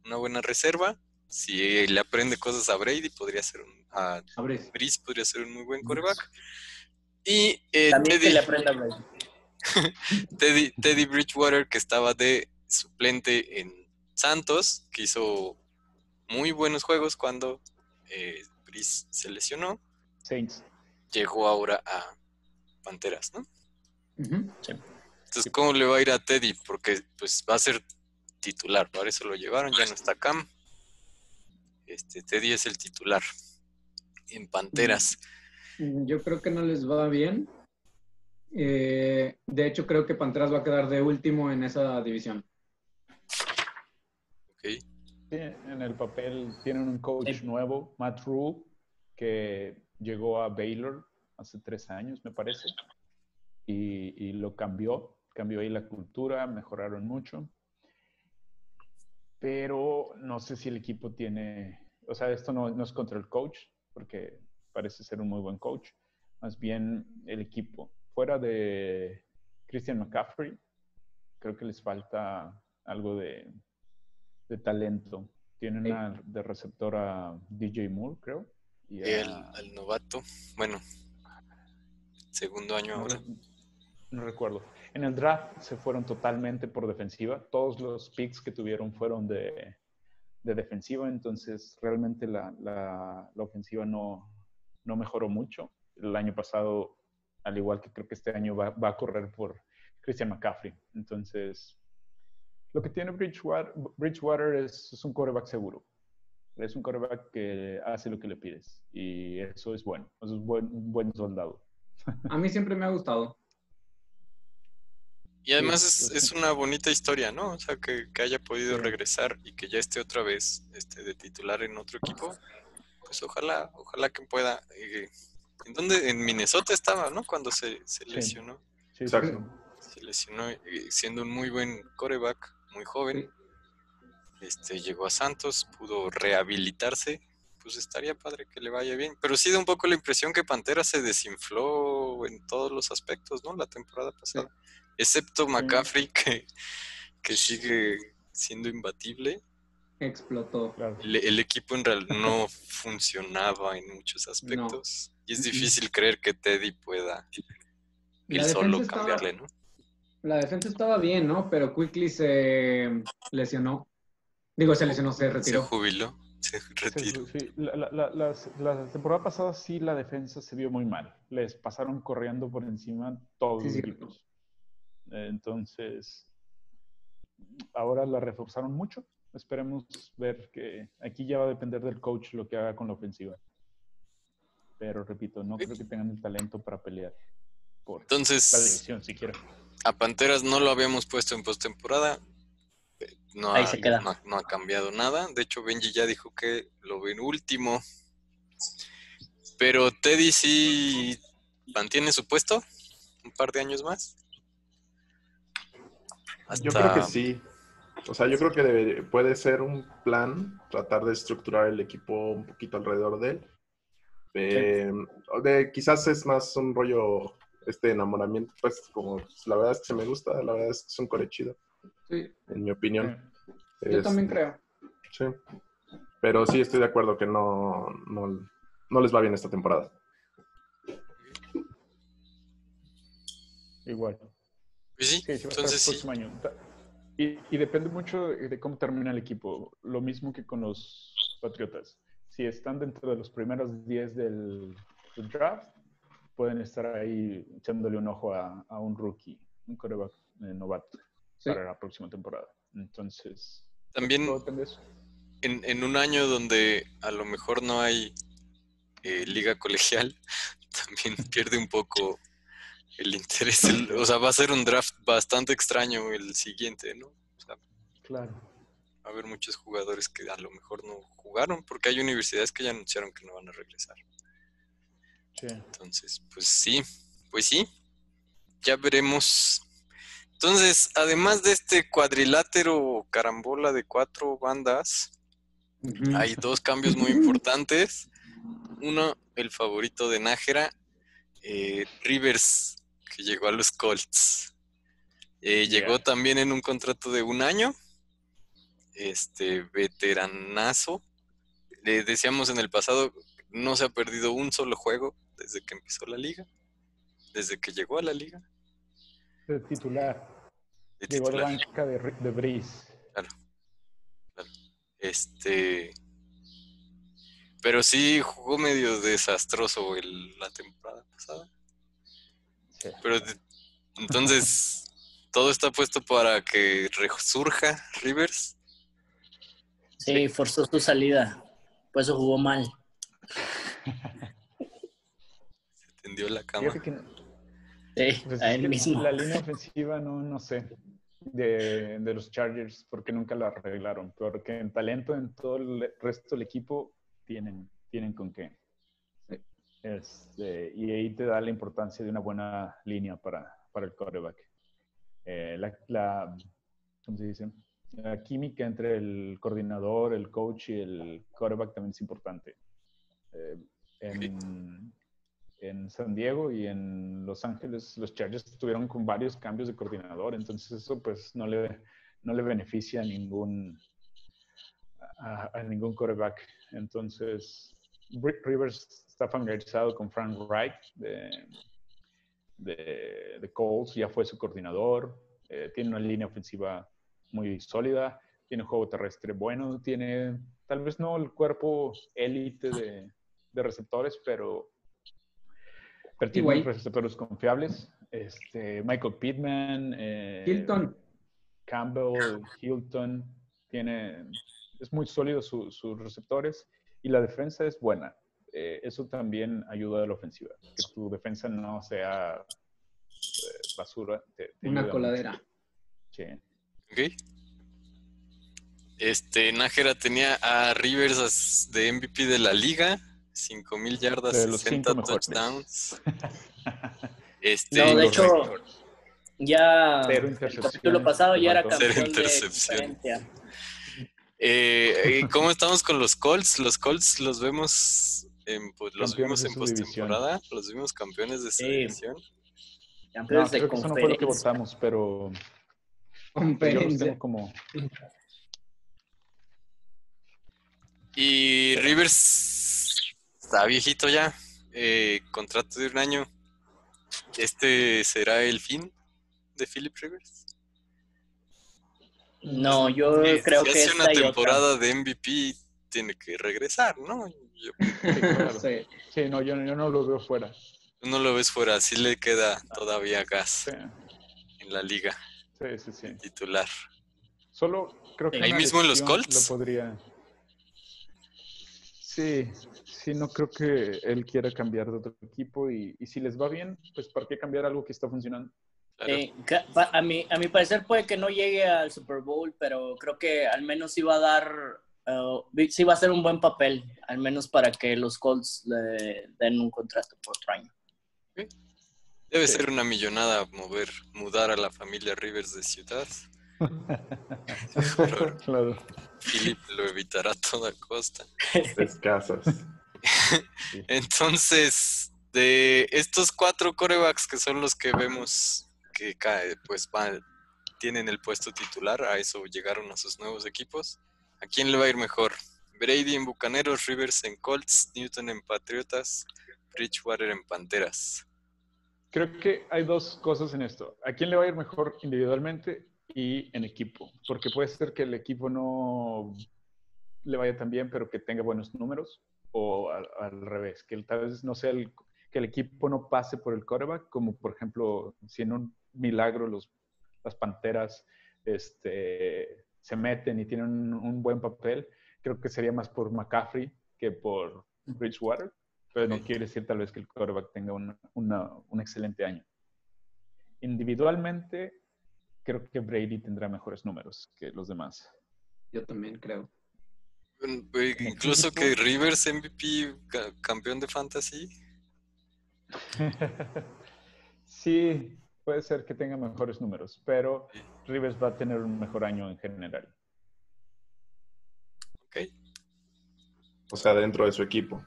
[SPEAKER 2] una buena reserva. Si le aprende cosas a Brady, podría ser un, a podría ser un muy buen coreback. Y eh,
[SPEAKER 4] También que le aprenda a Brady. <laughs>
[SPEAKER 2] Teddy, Teddy Bridgewater, que estaba de suplente en Santos, que hizo muy buenos juegos cuando eh, Breeze se lesionó,
[SPEAKER 5] Saints.
[SPEAKER 2] llegó ahora a Panteras, ¿no? Entonces, ¿cómo le va a ir a Teddy? Porque pues va a ser titular, para eso lo llevaron, ya no está Cam. Este, Teddy es el titular en Panteras.
[SPEAKER 3] Mm, Yo creo que no les va bien. Eh, de hecho, creo que Panteras va a quedar de último en esa división.
[SPEAKER 2] ¿ok?
[SPEAKER 5] Sí, en el papel tienen un coach
[SPEAKER 4] Sí.
[SPEAKER 5] nuevo, Matt Rule, que llegó a Baylor hace tres años, me parece, y, y lo cambió, cambió ahí la cultura, mejoraron mucho, pero no sé si el equipo tiene, o sea, esto no, no es contra el coach, porque parece ser un muy buen coach, más bien el equipo. Fuera de Christian McCaffrey, creo que les falta algo de, de talento. Tienen
[SPEAKER 3] Sí.
[SPEAKER 5] a- de receptor a DJ Moore, creo. Y a-
[SPEAKER 2] El, al novato, bueno, segundo año
[SPEAKER 5] no,
[SPEAKER 2] ahora.
[SPEAKER 5] no recuerdo. En el draft se fueron totalmente por defensiva. Todos los picks que tuvieron fueron de, de defensiva, entonces realmente la, la- la ofensiva no, no mejoró mucho. El año pasado, al igual que creo que este año va, va a correr por Christian McCaffrey. Entonces, lo que tiene Bridgewater, Bridgewater es, es un quarterback seguro. Es un quarterback que hace lo que le pides y eso es bueno. Eso es buen, un buen soldado. <laughs>
[SPEAKER 3] A mí siempre me ha gustado.
[SPEAKER 2] Y además es, es una bonita historia, ¿no? O sea, que, que haya podido regresar y que ya esté otra vez este, de titular en otro equipo. Pues ojalá, ojalá que pueda. eh, ¿En dónde? En Minnesota estaba, ¿no? Cuando se, lesionó.
[SPEAKER 5] Sí, sí,
[SPEAKER 1] Exacto.
[SPEAKER 2] Se lesionó eh, siendo un muy buen coreback, muy joven. Este, llegó a Santos, pudo rehabilitarse. Pues estaría padre que le vaya bien. Pero sí da un poco la impresión que Pantera se desinfló en todos los aspectos, ¿no? La temporada pasada. Excepto McCaffrey, que, que sigue siendo imbatible.
[SPEAKER 3] Explotó.
[SPEAKER 5] Claro.
[SPEAKER 2] El, el equipo en realidad no <laughs> funcionaba en muchos aspectos. Y es difícil creer que Teddy pueda él solo
[SPEAKER 3] estaba-
[SPEAKER 2] cambiarle, ¿no?
[SPEAKER 3] La defensa estaba bien, ¿no? Pero Quickly se lesionó. Digo, se lesionó, se
[SPEAKER 2] Se
[SPEAKER 3] retiró.
[SPEAKER 2] jubiló, se retiró.
[SPEAKER 5] sí, La, la- la- las- la temporada pasada sí la defensa se vio muy mal. Les pasaron corriendo por encima todos
[SPEAKER 3] Sí,
[SPEAKER 5] los equipos. Entonces, ahora la reforzaron mucho. Esperemos ver que aquí ya va a depender del coach lo que haga con la ofensiva. Pero repito, no creo que tengan el talento para pelear por la
[SPEAKER 2] Entonces,
[SPEAKER 5] división siquiera.
[SPEAKER 2] a Panteras no lo habíamos puesto en postemporada. No
[SPEAKER 4] Ahí
[SPEAKER 2] ha,
[SPEAKER 4] se queda.
[SPEAKER 2] no ha- no ha cambiado nada. De hecho, Benji ya dijo que lo ve en último. Pero Teddy sí mantiene su puesto un par de años más.
[SPEAKER 1] Yo creo que sí. O sea, yo creo que debe- puede ser un plan tratar de estructurar el equipo un poquito alrededor de él. Eh, de, quizás es más un rollo, este enamoramiento, pues como la verdad es que se me gusta, la verdad es que es un core chido,
[SPEAKER 3] Sí,
[SPEAKER 1] en mi opinión.
[SPEAKER 3] yo
[SPEAKER 1] Es-
[SPEAKER 3] también creo.
[SPEAKER 1] Sí. Pero sí estoy de acuerdo que no, no, no les va bien esta temporada.
[SPEAKER 5] Igual.
[SPEAKER 2] Pues sí,
[SPEAKER 5] Sí,
[SPEAKER 2] entonces sí.
[SPEAKER 5] Y, y depende mucho de cómo termina el equipo. Lo mismo que con los Patriotas. Si están dentro de los primeros 10 del, del draft, pueden estar ahí echándole un ojo a, a un rookie un coreback eh, novato
[SPEAKER 3] Sí.
[SPEAKER 5] para la próxima temporada. Entonces,
[SPEAKER 2] También
[SPEAKER 5] todo depende de eso.
[SPEAKER 2] en, en un año donde a lo mejor no hay eh, liga colegial, <laughs> también pierde un poco el interés. El- o sea, va a ser un draft bastante extraño el siguiente, ¿no? O sea,
[SPEAKER 5] Claro.
[SPEAKER 2] va a haber muchos jugadores que a lo mejor no jugaron porque hay universidades que ya anunciaron que no van a regresar.
[SPEAKER 5] Sí.
[SPEAKER 2] Entonces, pues sí, pues sí, ya veremos. Entonces, además de este cuadrilátero carambola de cuatro bandas, hay dos cambios muy importantes. Uno, el favorito de Nájera, eh, Rivers, que llegó a los Colts. Eh, Llegó también en un contrato de un año. Este veteranazo. Le decíamos en el pasado, no se ha perdido un solo juego desde que empezó la liga. Desde que llegó a la liga.
[SPEAKER 5] De titular.
[SPEAKER 2] de
[SPEAKER 5] Llegó a la
[SPEAKER 2] titular.
[SPEAKER 5] banca de, de Breeze.
[SPEAKER 2] Este. Pero sí jugó medio desastroso el- la temporada pasada.
[SPEAKER 5] Sí.
[SPEAKER 2] Pero entonces, <laughs> todo está puesto para que resurja Rivers.
[SPEAKER 4] Sí, forzó su salida. Por eso jugó mal.
[SPEAKER 2] Se tendió la cama.
[SPEAKER 4] Sí,
[SPEAKER 5] pues,
[SPEAKER 4] a
[SPEAKER 5] es
[SPEAKER 4] él
[SPEAKER 5] que
[SPEAKER 4] mismo.
[SPEAKER 5] la línea ofensiva no, no sé. De, de los Chargers, porque nunca la arreglaron. Porque en talento en todo el resto del equipo tienen, tienen con qué. Este, y ahí te da la importancia de una buena línea para, para el quarterback. Eh, la, la- ¿cómo se dice? La química entre el coordinador, el coach y el quarterback también es importante. Eh, en, en San Diego y en Los Ángeles, los Chargers estuvieron con varios cambios de coordinador, entonces eso pues no le, no le beneficia a ningún, a, a ningún quarterback. Entonces, Rivers está familiarizado con Frank Wright de, de, de Colts, ya fue su coordinador, eh, tiene una línea ofensiva muy sólida, tiene un juego terrestre bueno, tiene tal vez no el cuerpo élite de, de receptores, pero, pero tiene receptores confiables. Este, Michael Pittman, eh,
[SPEAKER 3] Hilton.
[SPEAKER 5] Campbell, Hilton, tiene, es muy sólido su- sus receptores y la defensa es buena. Eh, eso también ayuda a la ofensiva, que tu defensa no sea eh, basura. te- te
[SPEAKER 3] Una coladera.
[SPEAKER 5] mucho. Sí.
[SPEAKER 2] ¿Ok? Este, Nájera tenía a Rivers de MVP de la liga, 5000 yardas,
[SPEAKER 5] De los
[SPEAKER 2] 60
[SPEAKER 5] cinco mejores.
[SPEAKER 2] touchdowns. <laughs> Este,
[SPEAKER 4] No, de hecho, ya
[SPEAKER 5] Cero
[SPEAKER 4] el capítulo pasado ya era
[SPEAKER 5] Cero
[SPEAKER 4] campeón de
[SPEAKER 2] eh, ¿cómo estamos con los Colts? Los Colts los vemos, en, pues, los vimos en postemporada, los vimos campeones de su
[SPEAKER 4] Sí.
[SPEAKER 2] división.
[SPEAKER 4] Campeones
[SPEAKER 5] No,
[SPEAKER 4] de
[SPEAKER 5] creo que eso no fue lo que votamos, pero yo los
[SPEAKER 3] Conferencia.
[SPEAKER 5] tengo como
[SPEAKER 2] Y Rivers está viejito ya, eh, contrato de un año. ¿Este será el fin de Philip Rivers?
[SPEAKER 4] No, yo
[SPEAKER 2] Eh,
[SPEAKER 4] creo
[SPEAKER 2] si
[SPEAKER 4] que
[SPEAKER 2] hace una
[SPEAKER 4] esta otra.
[SPEAKER 2] temporada de MVP, tiene que regresar, ¿no? Yo-
[SPEAKER 5] claro. <laughs>
[SPEAKER 3] Sí.
[SPEAKER 5] Sí, no, yo, yo no lo veo fuera.
[SPEAKER 2] tú no lo ves fuera, sí le queda todavía gas
[SPEAKER 5] Sí,
[SPEAKER 2] en la liga
[SPEAKER 5] sí, sí. sí.
[SPEAKER 2] titular.
[SPEAKER 5] Solo creo que
[SPEAKER 4] Ahí
[SPEAKER 2] mismo en los Colts.
[SPEAKER 5] Lo podría. Sí, sí, no creo que él quiera cambiar de otro equipo y, y si les va bien, pues ¿para qué cambiar algo que está funcionando?
[SPEAKER 2] Claro.
[SPEAKER 4] Eh, a, mi, a mi parecer puede que no llegue al Super Bowl, pero creo que al menos sí va a dar, eh, sí va a ser un buen papel, al menos para que los Colts le den un contrato por otro año.
[SPEAKER 2] Debe
[SPEAKER 5] sí.
[SPEAKER 2] ser una millonada mover, mudar a la familia Rivers de ciudad. <laughs> Pero
[SPEAKER 5] Claro.
[SPEAKER 2] Philip lo evitará a toda costa.
[SPEAKER 1] Tres casas. <laughs>
[SPEAKER 2] Entonces, de estos cuatro corebacks que son los que vemos que cae, pues va- tienen el puesto titular, a eso llegaron a sus nuevos equipos. ¿A quién le va a ir mejor? Brady en Bucaneros, Rivers en Colts, Newton en Patriotas, Bridgewater en Panteras.
[SPEAKER 5] Creo que hay dos cosas en esto. ¿A quién le va a ir mejor individualmente y en equipo? Porque puede ser que el equipo no le vaya tan bien, pero que tenga buenos números, o al, revés, que tal vez no sea el, que el equipo no pase por el coreback, como por ejemplo, si un milagro los, las Panteras este, se meten y tienen un, un buen papel, creo que sería más por McCaffrey que por Bridgewater, pero no quiere decir tal vez que el quarterback tenga una- una- un excelente año. Individualmente, creo que Brady tendrá mejores números que los demás.
[SPEAKER 3] Yo también creo.
[SPEAKER 2] Incluso que Rivers MVP, ca- campeón de fantasy. <laughs>
[SPEAKER 5] sí, puede ser que tenga mejores números, pero Rivers va a tener un mejor año en general.
[SPEAKER 2] Ok.
[SPEAKER 1] O sea, dentro de su equipo.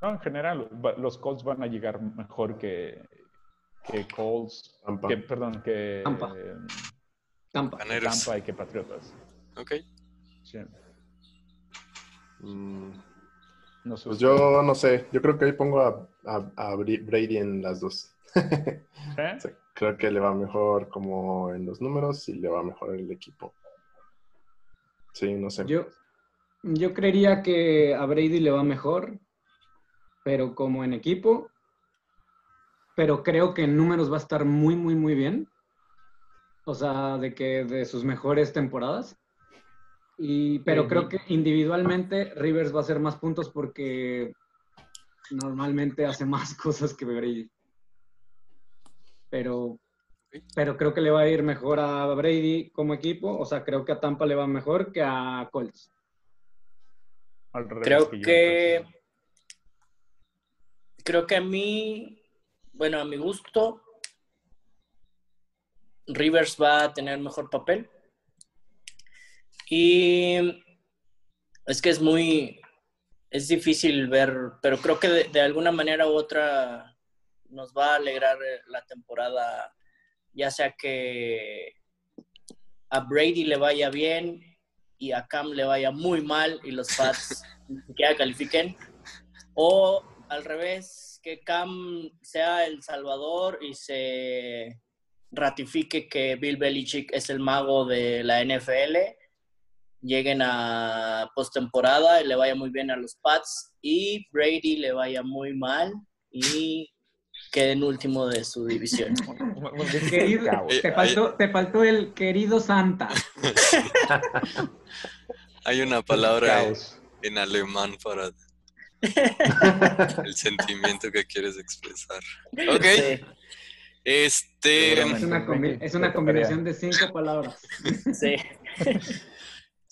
[SPEAKER 5] No, en general, los Colts van a llegar mejor que, que Colts,
[SPEAKER 1] Tampa.
[SPEAKER 5] que, perdón, que
[SPEAKER 3] Tampa.
[SPEAKER 5] eh,
[SPEAKER 3] Tampa.
[SPEAKER 5] Tampa y que Patriotas.
[SPEAKER 2] Ok.
[SPEAKER 5] Sí.
[SPEAKER 1] Mm,
[SPEAKER 5] No sé
[SPEAKER 1] Pues yo no sé, yo creo que ahí pongo a, a- a Bri- Brady en las dos. <laughs>
[SPEAKER 5] ¿Eh?
[SPEAKER 1] Sea, creo que le va mejor como en los números y le va mejor el equipo. Sí, no sé.
[SPEAKER 3] Yo, yo creería que a Brady le va mejor, pero como en equipo, pero creo que en números va a estar muy, muy, muy bien. O sea, de que de sus mejores temporadas. Y, pero creo que individualmente Rivers va a hacer más puntos porque normalmente hace más <laughs> cosas que Brady. Pero, pero creo que le va a ir mejor a Brady como equipo. O sea, creo que a Tampa le va mejor que a Colts.
[SPEAKER 5] Al revés
[SPEAKER 4] Creo que. Creo que a mí. Bueno, a mi gusto. Rivers va a tener mejor papel. Y. Es que es muy. Es difícil ver, pero creo que de, de alguna manera u otra nos va a alegrar eh, la temporada, ya sea que a Brady le vaya bien y a Cam le vaya muy mal y los Pats <laughs> siquiera califiquen, o al revés, que Cam sea el salvador y se ratifique que Bill Belichick es el mago de la NFL, lleguen a postemporada y le vaya muy bien a los Pats y Brady le vaya muy mal y queden último de su división. <laughs>
[SPEAKER 3] Querido-.
[SPEAKER 2] Eh,
[SPEAKER 3] te, faltó, te faltó el querido Santa. <laughs>
[SPEAKER 2] Hay una palabra en, alemán para el sentimiento que quieres expresar. Ok.
[SPEAKER 4] Sí,
[SPEAKER 2] Este.
[SPEAKER 3] Es una, es una combinación de cinco palabras.
[SPEAKER 4] sí.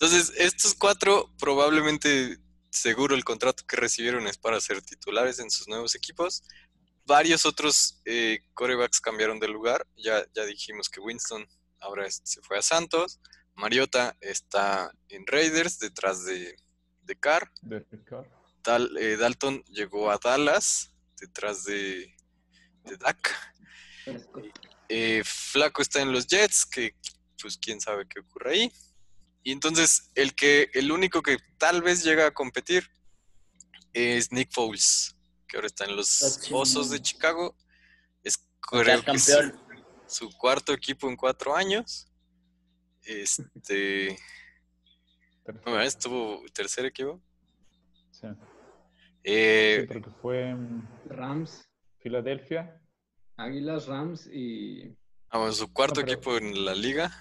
[SPEAKER 2] Entonces, estos cuatro probablemente, seguro el contrato que recibieron es para ser titulares en sus nuevos equipos. Varios otros eh, corebacks cambiaron de lugar. Ya, ya dijimos que Winston ahora es- se fue a Santos. Mariota está en Raiders detrás de, de Carr.
[SPEAKER 5] De Carr.
[SPEAKER 2] Dal- eh, Dalton llegó a Dallas detrás de, de Dak. Eh, Flaco está en los Jets, que pues quién sabe qué ocurre ahí. Y entonces el que, el único que tal vez llega a competir es Nick Foles, que ahora está en los
[SPEAKER 4] Ah.
[SPEAKER 2] Osos de Chicago. Es creo que su, su cuarto equipo en cuatro años. Este, no, estuvo tercer equipo.
[SPEAKER 5] Sí.
[SPEAKER 2] Eh,
[SPEAKER 5] Sí, porque fue
[SPEAKER 3] Rams,
[SPEAKER 5] Filadelfia.
[SPEAKER 3] Águilas, Rams y
[SPEAKER 2] vamos, su cuarto
[SPEAKER 5] No,
[SPEAKER 2] equipo en la liga.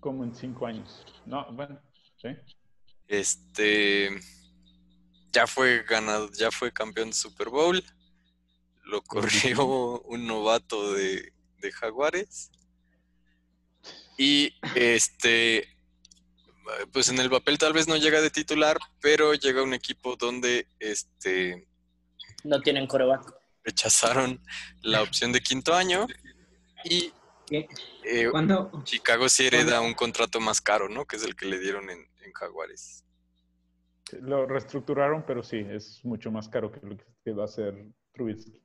[SPEAKER 5] como en cinco años. No, bueno, sí.
[SPEAKER 2] Este ya fue ganado, ya fue campeón de Super Bowl. Lo corrió <laughs> un novato de, de Jaguares. Y este pues en el papel tal vez no llega de titular, pero llega a un equipo donde este
[SPEAKER 4] No tienen coreback.
[SPEAKER 2] rechazaron la opción de quinto año y
[SPEAKER 3] ¿Qué?
[SPEAKER 2] eh,
[SPEAKER 3] cuando
[SPEAKER 2] Chicago sí hereda un contrato más caro, ¿no? Que es el que le dieron en, en Jaguares.
[SPEAKER 5] Lo reestructuraron, pero sí, es mucho más caro que lo que va a hacer Trubisky.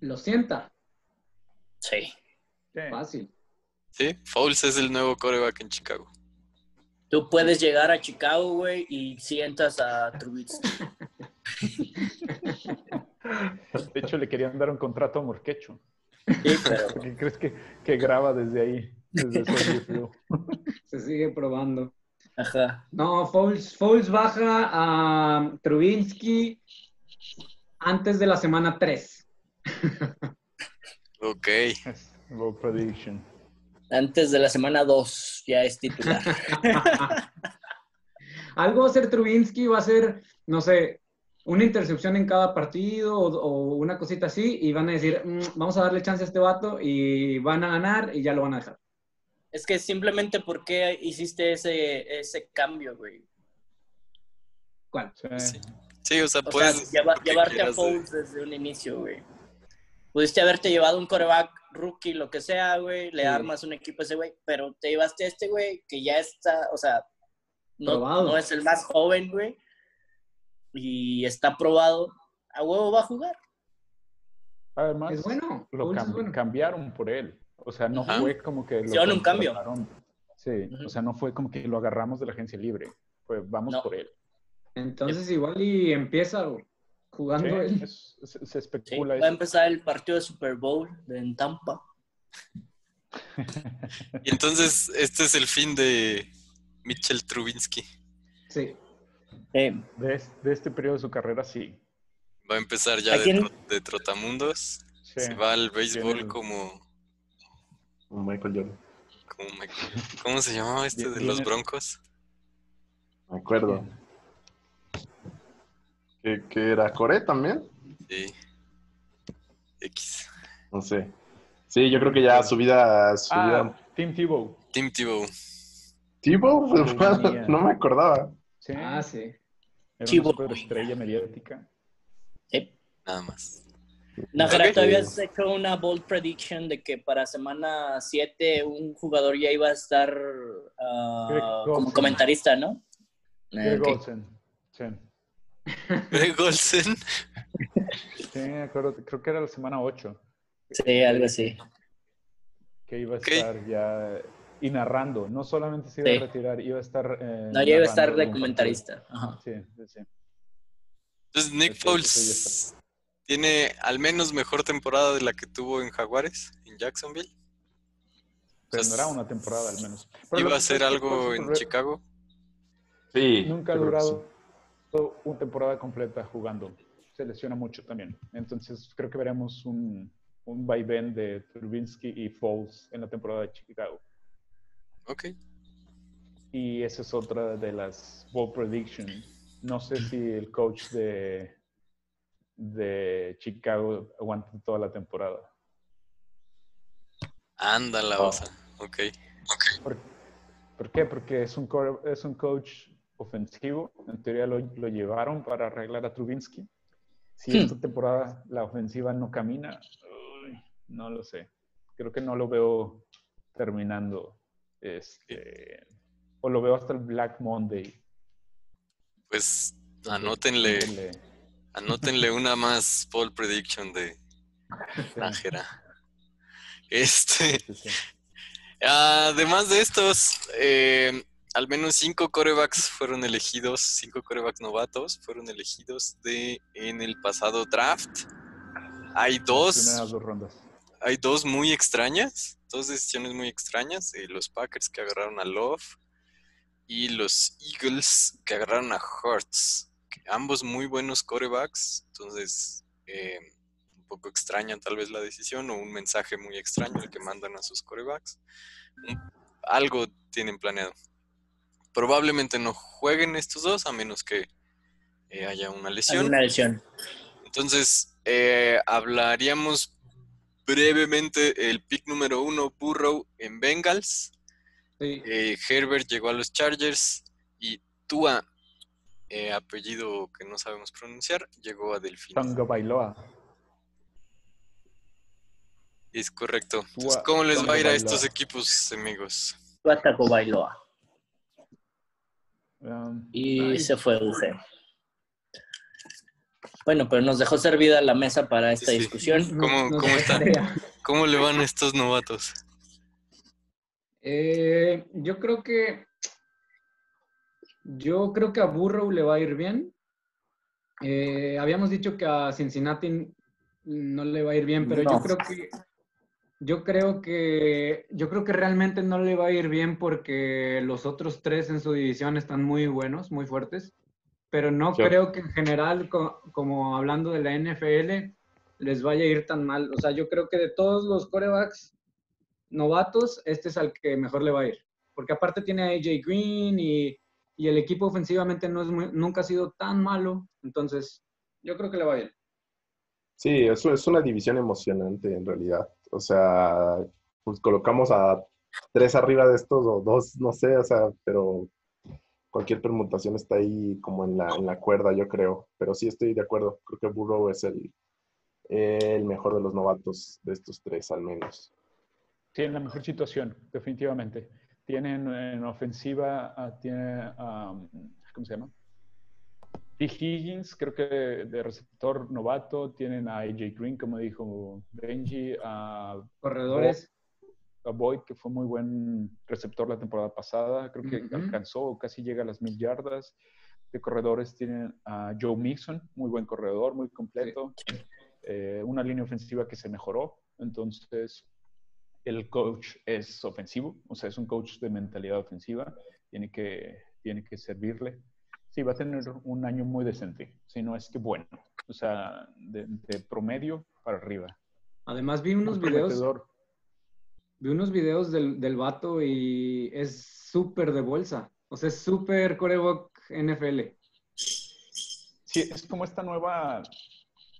[SPEAKER 3] lo sienta,
[SPEAKER 4] Sí.
[SPEAKER 5] Sí.
[SPEAKER 3] fácil.
[SPEAKER 2] Sí, Foles es el nuevo coreback en Chicago.
[SPEAKER 4] Tú puedes llegar a Chicago, güey, y sientas a Trubisky.
[SPEAKER 5] De hecho, le querían dar un contrato a Morquecho.
[SPEAKER 4] Sí, pero <laughs>
[SPEAKER 5] ¿Qué crees que, que graba desde ahí? <laughs>
[SPEAKER 3] Se sigue probando.
[SPEAKER 4] Ajá.
[SPEAKER 3] No, Foles, Foles baja a Trubinsky antes de la semana 3. <laughs>
[SPEAKER 2] Ok.
[SPEAKER 5] Bold prediction.
[SPEAKER 4] Antes de la semana 2 ya es titular. <laughs>
[SPEAKER 3] Algo va a ser Trubinsky, va a ser, no sé, una intercepción en cada partido o, o una cosita así y van a decir, "Mm, vamos a darle chance a este vato y van a ganar y ya lo van a dejar.
[SPEAKER 4] Es que simplemente ¿por qué hiciste ese, ese cambio, güey?
[SPEAKER 3] ¿Cuál?
[SPEAKER 5] Sí.
[SPEAKER 2] Sí. O sea,
[SPEAKER 4] O
[SPEAKER 2] puedes.
[SPEAKER 4] sea, lleva- llevarte a
[SPEAKER 2] quieras
[SPEAKER 4] Foles desde un inicio, güey. Pudiste haberte llevado un coreback rookie, lo que sea, güey, le
[SPEAKER 3] Sí.
[SPEAKER 4] armas un equipo a ese güey, pero te llevaste a este güey que ya está, o sea, no, es el más joven, güey, y está probado, a huevo va a jugar.
[SPEAKER 5] Además,
[SPEAKER 3] Es bueno.
[SPEAKER 5] lo cam-
[SPEAKER 3] bueno.
[SPEAKER 5] cambiaron por él. O sea, no
[SPEAKER 2] Ajá.
[SPEAKER 5] fue como que lo
[SPEAKER 4] Hicieron un cambio.
[SPEAKER 5] Sí, o sea, no fue como que lo agarramos de la agencia libre. Pues vamos
[SPEAKER 4] No.
[SPEAKER 5] por él.
[SPEAKER 3] Entonces igual y empieza jugando
[SPEAKER 5] Sí,
[SPEAKER 3] él.
[SPEAKER 5] es- se, se
[SPEAKER 4] Sí,
[SPEAKER 5] especula
[SPEAKER 4] va a empezar el partido de Super Bowl de- en Tampa. <laughs>
[SPEAKER 2] Y entonces, este es el fin de Mitchell Trubinsky.
[SPEAKER 3] Sí.
[SPEAKER 5] De, de este periodo de su carrera, sí.
[SPEAKER 2] Va a empezar ya
[SPEAKER 4] ¿A
[SPEAKER 2] de,
[SPEAKER 4] quién?
[SPEAKER 2] tro- de trotamundos.
[SPEAKER 5] Sí.
[SPEAKER 2] Se va al béisbol como,
[SPEAKER 1] Un Michael Jordan.
[SPEAKER 2] como Michael- ¿Cómo se llamaba este de los Broncos?
[SPEAKER 1] Me acuerdo. ¿Qué, qué era? ¿Core también?
[SPEAKER 2] Sí. X.
[SPEAKER 1] No sé. Sí, yo creo que ya su vida. Su
[SPEAKER 5] Ah,
[SPEAKER 1] vida...
[SPEAKER 5] Tim Tebow.
[SPEAKER 2] Tim Tebow.
[SPEAKER 1] ¿Tipo?
[SPEAKER 5] tenía.
[SPEAKER 1] No me acordaba.
[SPEAKER 5] Sí.
[SPEAKER 3] Ah, sí.
[SPEAKER 5] Era
[SPEAKER 4] Tebow.
[SPEAKER 5] una superestrella mediática.
[SPEAKER 4] Sí.
[SPEAKER 2] Nada más.
[SPEAKER 4] Najera. ¿tú habías hecho una bold prediction de que para semana 7 un jugador ya iba a estar ah, como comentarista, ¿no?
[SPEAKER 5] Greg
[SPEAKER 4] Ok.
[SPEAKER 5] Olsen. Sí.
[SPEAKER 2] Greg Olsen.
[SPEAKER 5] Sí, acuerdo. Creo que era la semana 8.
[SPEAKER 4] Sí, algo así.
[SPEAKER 5] Que iba a estar ya. Y narrando. No solamente se iba
[SPEAKER 4] Sí.
[SPEAKER 5] a retirar, iba a estar. eh,
[SPEAKER 4] No, ya iba a estar de comentarista. Ajá.
[SPEAKER 5] Sí, sí, sí.
[SPEAKER 2] Entonces, Nick Foles tiene al menos mejor temporada de la que tuvo en Jaguares, en Jacksonville.
[SPEAKER 5] Tendrá una temporada al menos. Pero
[SPEAKER 2] ¿Iba a hacer algo en Chicago?
[SPEAKER 1] Sí.
[SPEAKER 5] Nunca ha durado una temporada completa jugando. Se lesiona mucho también. Entonces creo que veremos un, un vaivén de Trubinsky y Foles en la temporada de Chicago.
[SPEAKER 2] Ok.
[SPEAKER 5] Y esa es otra de las bold predictions. No sé si el coach de, de Chicago aguanta toda la temporada.
[SPEAKER 2] Anda la
[SPEAKER 1] Oh.
[SPEAKER 2] osa. Ok.
[SPEAKER 5] ¿Por, por qué? Porque es un, es un coach ofensivo. En teoría lo, lo llevaron para arreglar a Trubinsky. Si
[SPEAKER 4] Hmm.
[SPEAKER 5] esta temporada la ofensiva no camina, uy, no lo sé. Creo que no lo veo terminando. Este, o lo veo hasta el Black Monday.
[SPEAKER 2] Pues anótenle,
[SPEAKER 5] Le-
[SPEAKER 2] anótenle una más Paul Prediction de Nájera. Este, además de estos, eh, al menos cinco corebacks fueron elegidos, cinco corebacks novatos fueron elegidos de en el pasado draft. Hay dos,
[SPEAKER 5] Primeras dos rondas.
[SPEAKER 2] hay dos muy extrañas, dos decisiones muy extrañas. eh, los Packers que agarraron a Love y los Eagles que agarraron a Hurts. Ambos muy buenos corebacks, entonces eh, un poco extraña tal vez la decisión o un mensaje muy extraño el que mandan a sus corebacks. Algo tienen planeado. Probablemente no jueguen estos dos a menos que eh, haya una lesión.
[SPEAKER 4] Alguna lesión.
[SPEAKER 2] Entonces, eh, hablaríamos brevemente el pick número uno, Burrow en Bengals.
[SPEAKER 3] Sí.
[SPEAKER 2] Eh, Herbert llegó a los Chargers y Tua, eh, apellido que no sabemos pronunciar, llegó a Delfín.
[SPEAKER 5] Tonga Bailoa.
[SPEAKER 2] Es correcto. Entonces, ¿Cómo les va a ir a estos equipos, amigos?
[SPEAKER 4] Tuataco Bailoa.
[SPEAKER 5] Um,
[SPEAKER 4] Y se fue UG. Bueno, pero nos dejó servida la mesa para esta
[SPEAKER 2] Sí, sí.
[SPEAKER 4] discusión.
[SPEAKER 2] ¿Cómo-
[SPEAKER 3] Nos
[SPEAKER 2] cómo están? ¿Cómo le van a estos novatos?
[SPEAKER 3] Eh, yo creo que yo creo que a Burrow le va a ir bien. Eh, habíamos dicho que a Cincinnati no le va a ir bien, pero yo creo que Yo creo que yo creo que realmente no le va a ir bien porque los otros tres en su división están muy buenos, muy fuertes, pero no
[SPEAKER 1] Sí.
[SPEAKER 3] creo que en general, co- como hablando de la NFL, les vaya a ir tan mal. O sea, yo creo que de todos los corebacks novatos, este es al que mejor le va a ir, porque aparte tiene a AJ Green y, y el equipo ofensivamente no es muy- nunca ha sido tan malo, entonces yo creo que le va a ir.
[SPEAKER 1] Sí, eso es una división emocionante en realidad. O sea, pues colocamos a tres arriba de estos o dos, no sé, o sea, pero cualquier permutación está ahí como en la, en la cuerda, yo creo. Pero sí estoy de acuerdo. Creo que Burrow es el, el mejor de los novatos de estos tres, al menos.
[SPEAKER 5] Sí, en la mejor situación, definitivamente. Tienen en ofensiva, tiene, ah, ¿cómo se llama? T. Higgins, creo que de receptor novato. Tienen a AJ Green, como dijo Benji, a,
[SPEAKER 3] Corredores,
[SPEAKER 5] a Boyd, que fue muy buen receptor la temporada pasada. Creo que
[SPEAKER 3] Ujú.
[SPEAKER 5] alcanzó o casi llega a las mil yardas. De corredores tienen a Joe Mixon, muy buen corredor, muy completo. Eh, una línea ofensiva que se mejoró. Entonces, el coach es ofensivo, o sea, es un coach de mentalidad ofensiva, tiene que, tiene que servirle. Sí, va a tener un año muy decente, si no es que bueno, o sea, de, de promedio para arriba.
[SPEAKER 3] además vi unos
[SPEAKER 5] Muy
[SPEAKER 3] videos
[SPEAKER 5] prometedor.
[SPEAKER 3] Vi unos videos del, del vato y es súper de bolsa. O sea, es súper coreback NFL.
[SPEAKER 5] Sí, es como esta nueva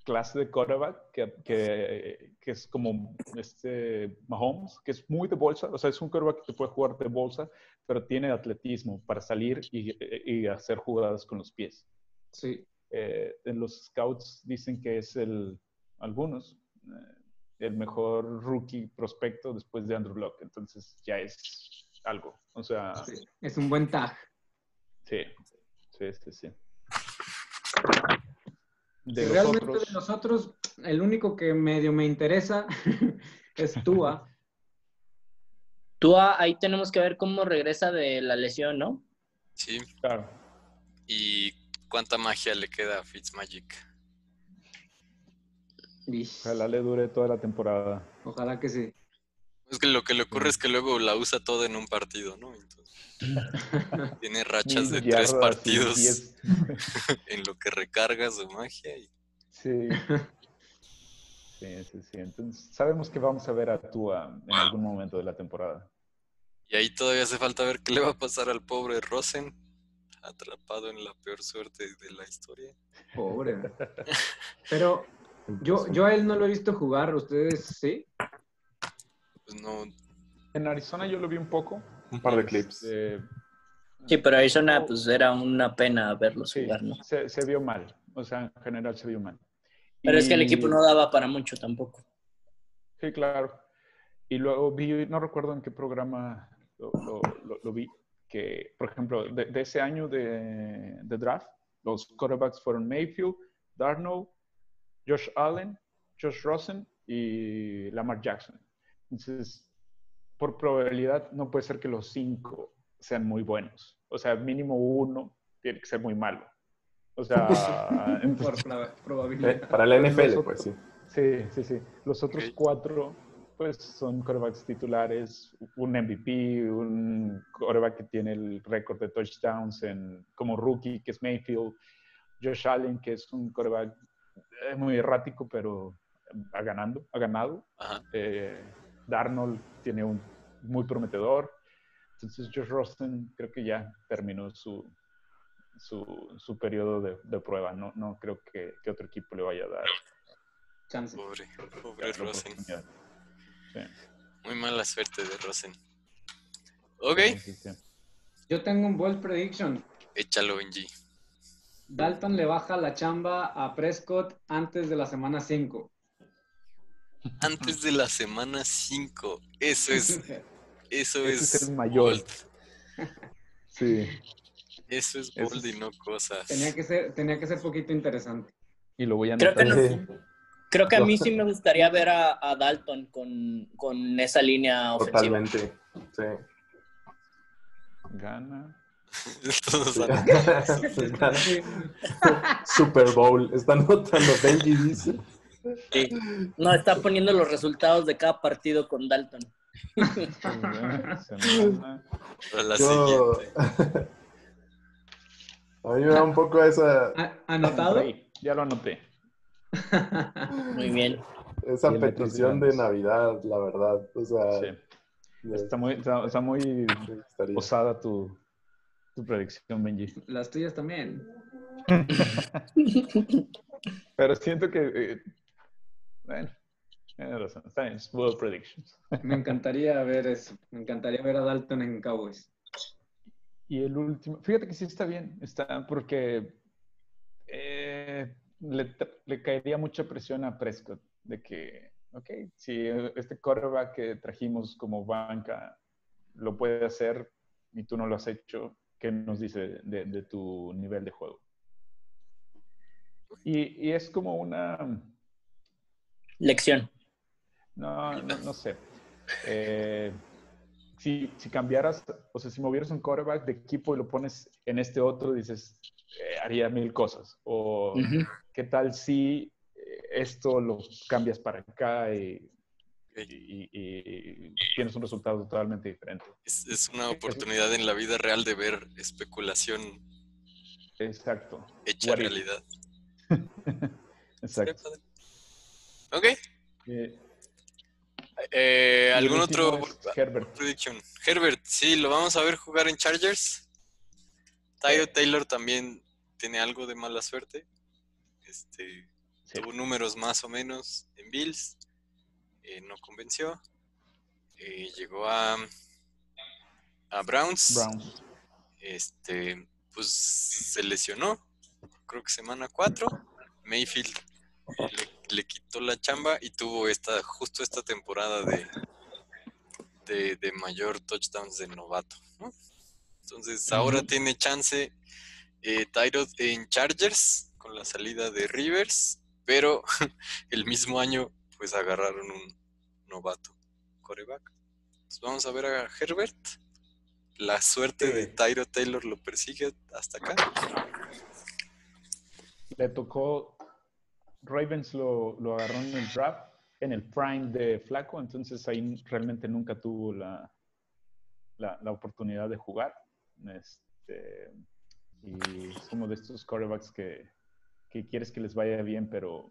[SPEAKER 5] clase de quarterback que, que, que es como este Mahomes, que es muy de bolsa, o sea, es un quarterback que puede jugar de bolsa, pero tiene atletismo para salir y, y hacer jugadas con los pies.
[SPEAKER 3] Sí.
[SPEAKER 5] Eh, en los scouts dicen que es el, algunos, eh, el mejor rookie prospecto después de Andrew Luck, entonces ya es algo, o sea,
[SPEAKER 3] sí. Es un buen tag.
[SPEAKER 5] sí, sí, sí, sí. De
[SPEAKER 3] realmente
[SPEAKER 5] otros,
[SPEAKER 3] de nosotros, el único que medio me interesa <laughs> es Tua.
[SPEAKER 4] Tú ah, ahí tenemos que ver cómo regresa de la lesión, ¿no?
[SPEAKER 2] Sí.
[SPEAKER 5] claro.
[SPEAKER 2] ¿Y cuánta magia le queda a Fitzmagic?
[SPEAKER 5] Ojalá le dure toda la temporada.
[SPEAKER 3] Ojalá que sí.
[SPEAKER 2] Es que lo que le ocurre es que luego la usa toda en un partido, ¿no? Entonces, tiene <laughs> rachas de tres partidos <laughs> en lo que recarga su magia. Y...
[SPEAKER 5] Sí. Sí, sí, sí. Entonces, sabemos que vamos a ver a Tua en algún momento de la temporada.
[SPEAKER 2] y ahí todavía hace falta ver qué le va a pasar al pobre Rosen, atrapado en la peor suerte de la historia.
[SPEAKER 3] Pobre. <laughs> Pero yo, yo a él no lo he visto jugar. ¿Ustedes sí?
[SPEAKER 2] No,
[SPEAKER 5] En Arizona yo lo vi un poco.
[SPEAKER 1] Un par de clips.
[SPEAKER 4] Sí, pero Arizona, pues era una pena verlos
[SPEAKER 5] sí,
[SPEAKER 4] jugar, ¿no?
[SPEAKER 5] se, se vio mal. O sea, en general se vio mal.
[SPEAKER 4] Pero es que el equipo no daba para mucho tampoco.
[SPEAKER 5] Sí, claro. Y luego vi, no recuerdo en qué programa lo, lo- lo- lo vi, que, por ejemplo, de, de ese año de, de draft, los quarterbacks fueron Mayfield, Darnold, Josh Allen, Josh Rosen y Lamar Jackson. Entonces, por probabilidad, no puede ser que los cinco sean muy buenos. O sea, mínimo uno tiene que ser muy malo. O sea, <laughs> entonces,
[SPEAKER 1] Eh,
[SPEAKER 3] probabilidad.
[SPEAKER 1] Para la NFL,
[SPEAKER 5] otros-
[SPEAKER 1] pues sí.
[SPEAKER 5] Sí, sí, sí. Los otros cuatro, pues son quarterbacks titulares, un MVP, un quarterback que tiene el récord de touchdowns en, como rookie, que es Mayfield, Josh Allen, que es un quarterback eh, muy errático, pero ha ganando, ha ganado.
[SPEAKER 2] ajá.
[SPEAKER 5] Eh, Darnold tiene un muy prometedor. Entonces Josh Rosen creo que ya terminó su, su, su periodo de, de prueba. No, no creo que, que otro equipo le vaya a dar
[SPEAKER 3] Chance.
[SPEAKER 2] Pobre, pobre Rosen.
[SPEAKER 5] Sí.
[SPEAKER 2] Muy mala suerte de Rosen. Ok,
[SPEAKER 5] Sí, sí, sí.
[SPEAKER 3] Yo tengo un bold prediction.
[SPEAKER 2] échalo, Benji.
[SPEAKER 3] Dalton le baja la chamba a Prescott antes de la semana 5.
[SPEAKER 2] Antes de la semana 5. Eso es, <laughs> eso
[SPEAKER 5] Ese
[SPEAKER 2] es,
[SPEAKER 5] es el mayor.
[SPEAKER 2] bold.
[SPEAKER 5] Sí.
[SPEAKER 2] Eso es bold
[SPEAKER 5] es-
[SPEAKER 2] y no cosas.
[SPEAKER 3] tenía, que ser, tenía que ser poquito interesante.
[SPEAKER 5] Y lo voy a
[SPEAKER 4] Creo que
[SPEAKER 5] anotar.
[SPEAKER 4] no. Creo que a mí sí <laughs> me gustaría ver a, a Dalton con, con esa línea ofensiva.
[SPEAKER 1] Totalmente. Sí.
[SPEAKER 5] Gana. <laughs>
[SPEAKER 1] Están- Super Bowl. Está anotando Benji, dice.
[SPEAKER 4] Sí. No, está poniendo los resultados de cada partido con Dalton.
[SPEAKER 2] La
[SPEAKER 1] Yo-. <laughs> A mí me da un poco esa,
[SPEAKER 3] ¿A- ¿Anotado?
[SPEAKER 5] Ya lo anoté.
[SPEAKER 4] Muy bien.
[SPEAKER 1] esa petición de. Navidad, la verdad. O sea,
[SPEAKER 5] Sí. Está muy, está, está muy osada tu, tu predicción, Benji.
[SPEAKER 3] Las tuyas también. <laughs>
[SPEAKER 5] Pero siento que. eh, bueno, tienes razón. Está bien, bold predictions.
[SPEAKER 3] Me encantaría ver eso. Me encantaría ver a Dalton en Cowboys.
[SPEAKER 5] Y el último, fíjate que sí está bien, está porque eh, le, le caería mucha presión a Prescott de que, ok, si este quarterback que trajimos como banca lo puede hacer y tú no lo has hecho, ¿qué nos dice de, de tu nivel de juego? Y, y es como una,
[SPEAKER 4] Lección.
[SPEAKER 5] no, no, no sé. Eh, si, si cambiaras, o sea, si movieras un quarterback de equipo y lo pones en este otro, dices, eh, haría mil cosas. O qué tal si eh, esto lo cambias para acá y,
[SPEAKER 2] Ok.
[SPEAKER 5] y- y- y tienes un resultado totalmente diferente.
[SPEAKER 2] Es, es una oportunidad en la vida real de ver especulación
[SPEAKER 5] Exacto.
[SPEAKER 2] hecha realidad. <laughs>
[SPEAKER 5] Exacto.
[SPEAKER 2] Ok.
[SPEAKER 5] Eh,
[SPEAKER 2] Eh, ¿Algún otro
[SPEAKER 5] Herbert.
[SPEAKER 2] prediction? Herbert, sí, lo vamos a ver jugar en Chargers. Tyro Taylor también tiene algo de mala suerte. Este,
[SPEAKER 5] Sí.
[SPEAKER 2] tuvo números más o menos en Bills. eh, no convenció. Eh, llegó a, a Browns.
[SPEAKER 5] Browns.
[SPEAKER 2] Este, pues se lesionó. Creo que semana 4. Mayfield le, le quitó la chamba y tuvo esta, justo esta temporada de, de, de mayor touchdowns de novato. ¿no? Entonces ahora tiene chance eh, Tyrod en Chargers con la salida de Rivers, pero <laughs> el mismo año pues agarraron un novato coreback. Entonces vamos a ver a Herbert. La suerte de Tyro Taylor lo persigue hasta acá.
[SPEAKER 5] Le tocó, Ravens lo, lo agarró en el draft, en el prime de Flaco, entonces ahí realmente nunca tuvo la, la, la oportunidad de jugar. Este, y es uno de estos quarterbacks que, que quieres que les vaya bien, pero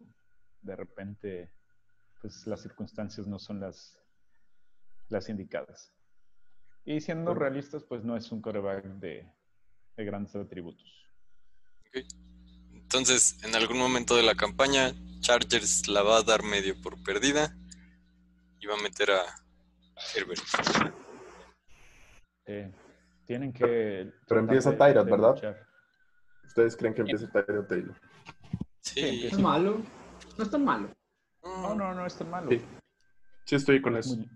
[SPEAKER 5] de repente pues las circunstancias no son las, las indicadas. Y siendo realistas, pues no es un quarterback de, de grandes atributos.
[SPEAKER 2] Entonces, en algún momento de la campaña, Chargers la va a dar medio por perdida y va a meter a Herbert.
[SPEAKER 5] Eh, tienen que.
[SPEAKER 1] Pero empieza
[SPEAKER 5] de
[SPEAKER 1] ¿verdad?
[SPEAKER 5] luchar.
[SPEAKER 1] ¿Ustedes creen que empiece Tyro Taylor?
[SPEAKER 2] Sí.
[SPEAKER 5] Empieza.
[SPEAKER 3] es malo. No es tan malo.
[SPEAKER 5] No, no, no es tan malo.
[SPEAKER 1] Sí. Sí, estoy con
[SPEAKER 5] Es
[SPEAKER 1] eso.
[SPEAKER 5] muy-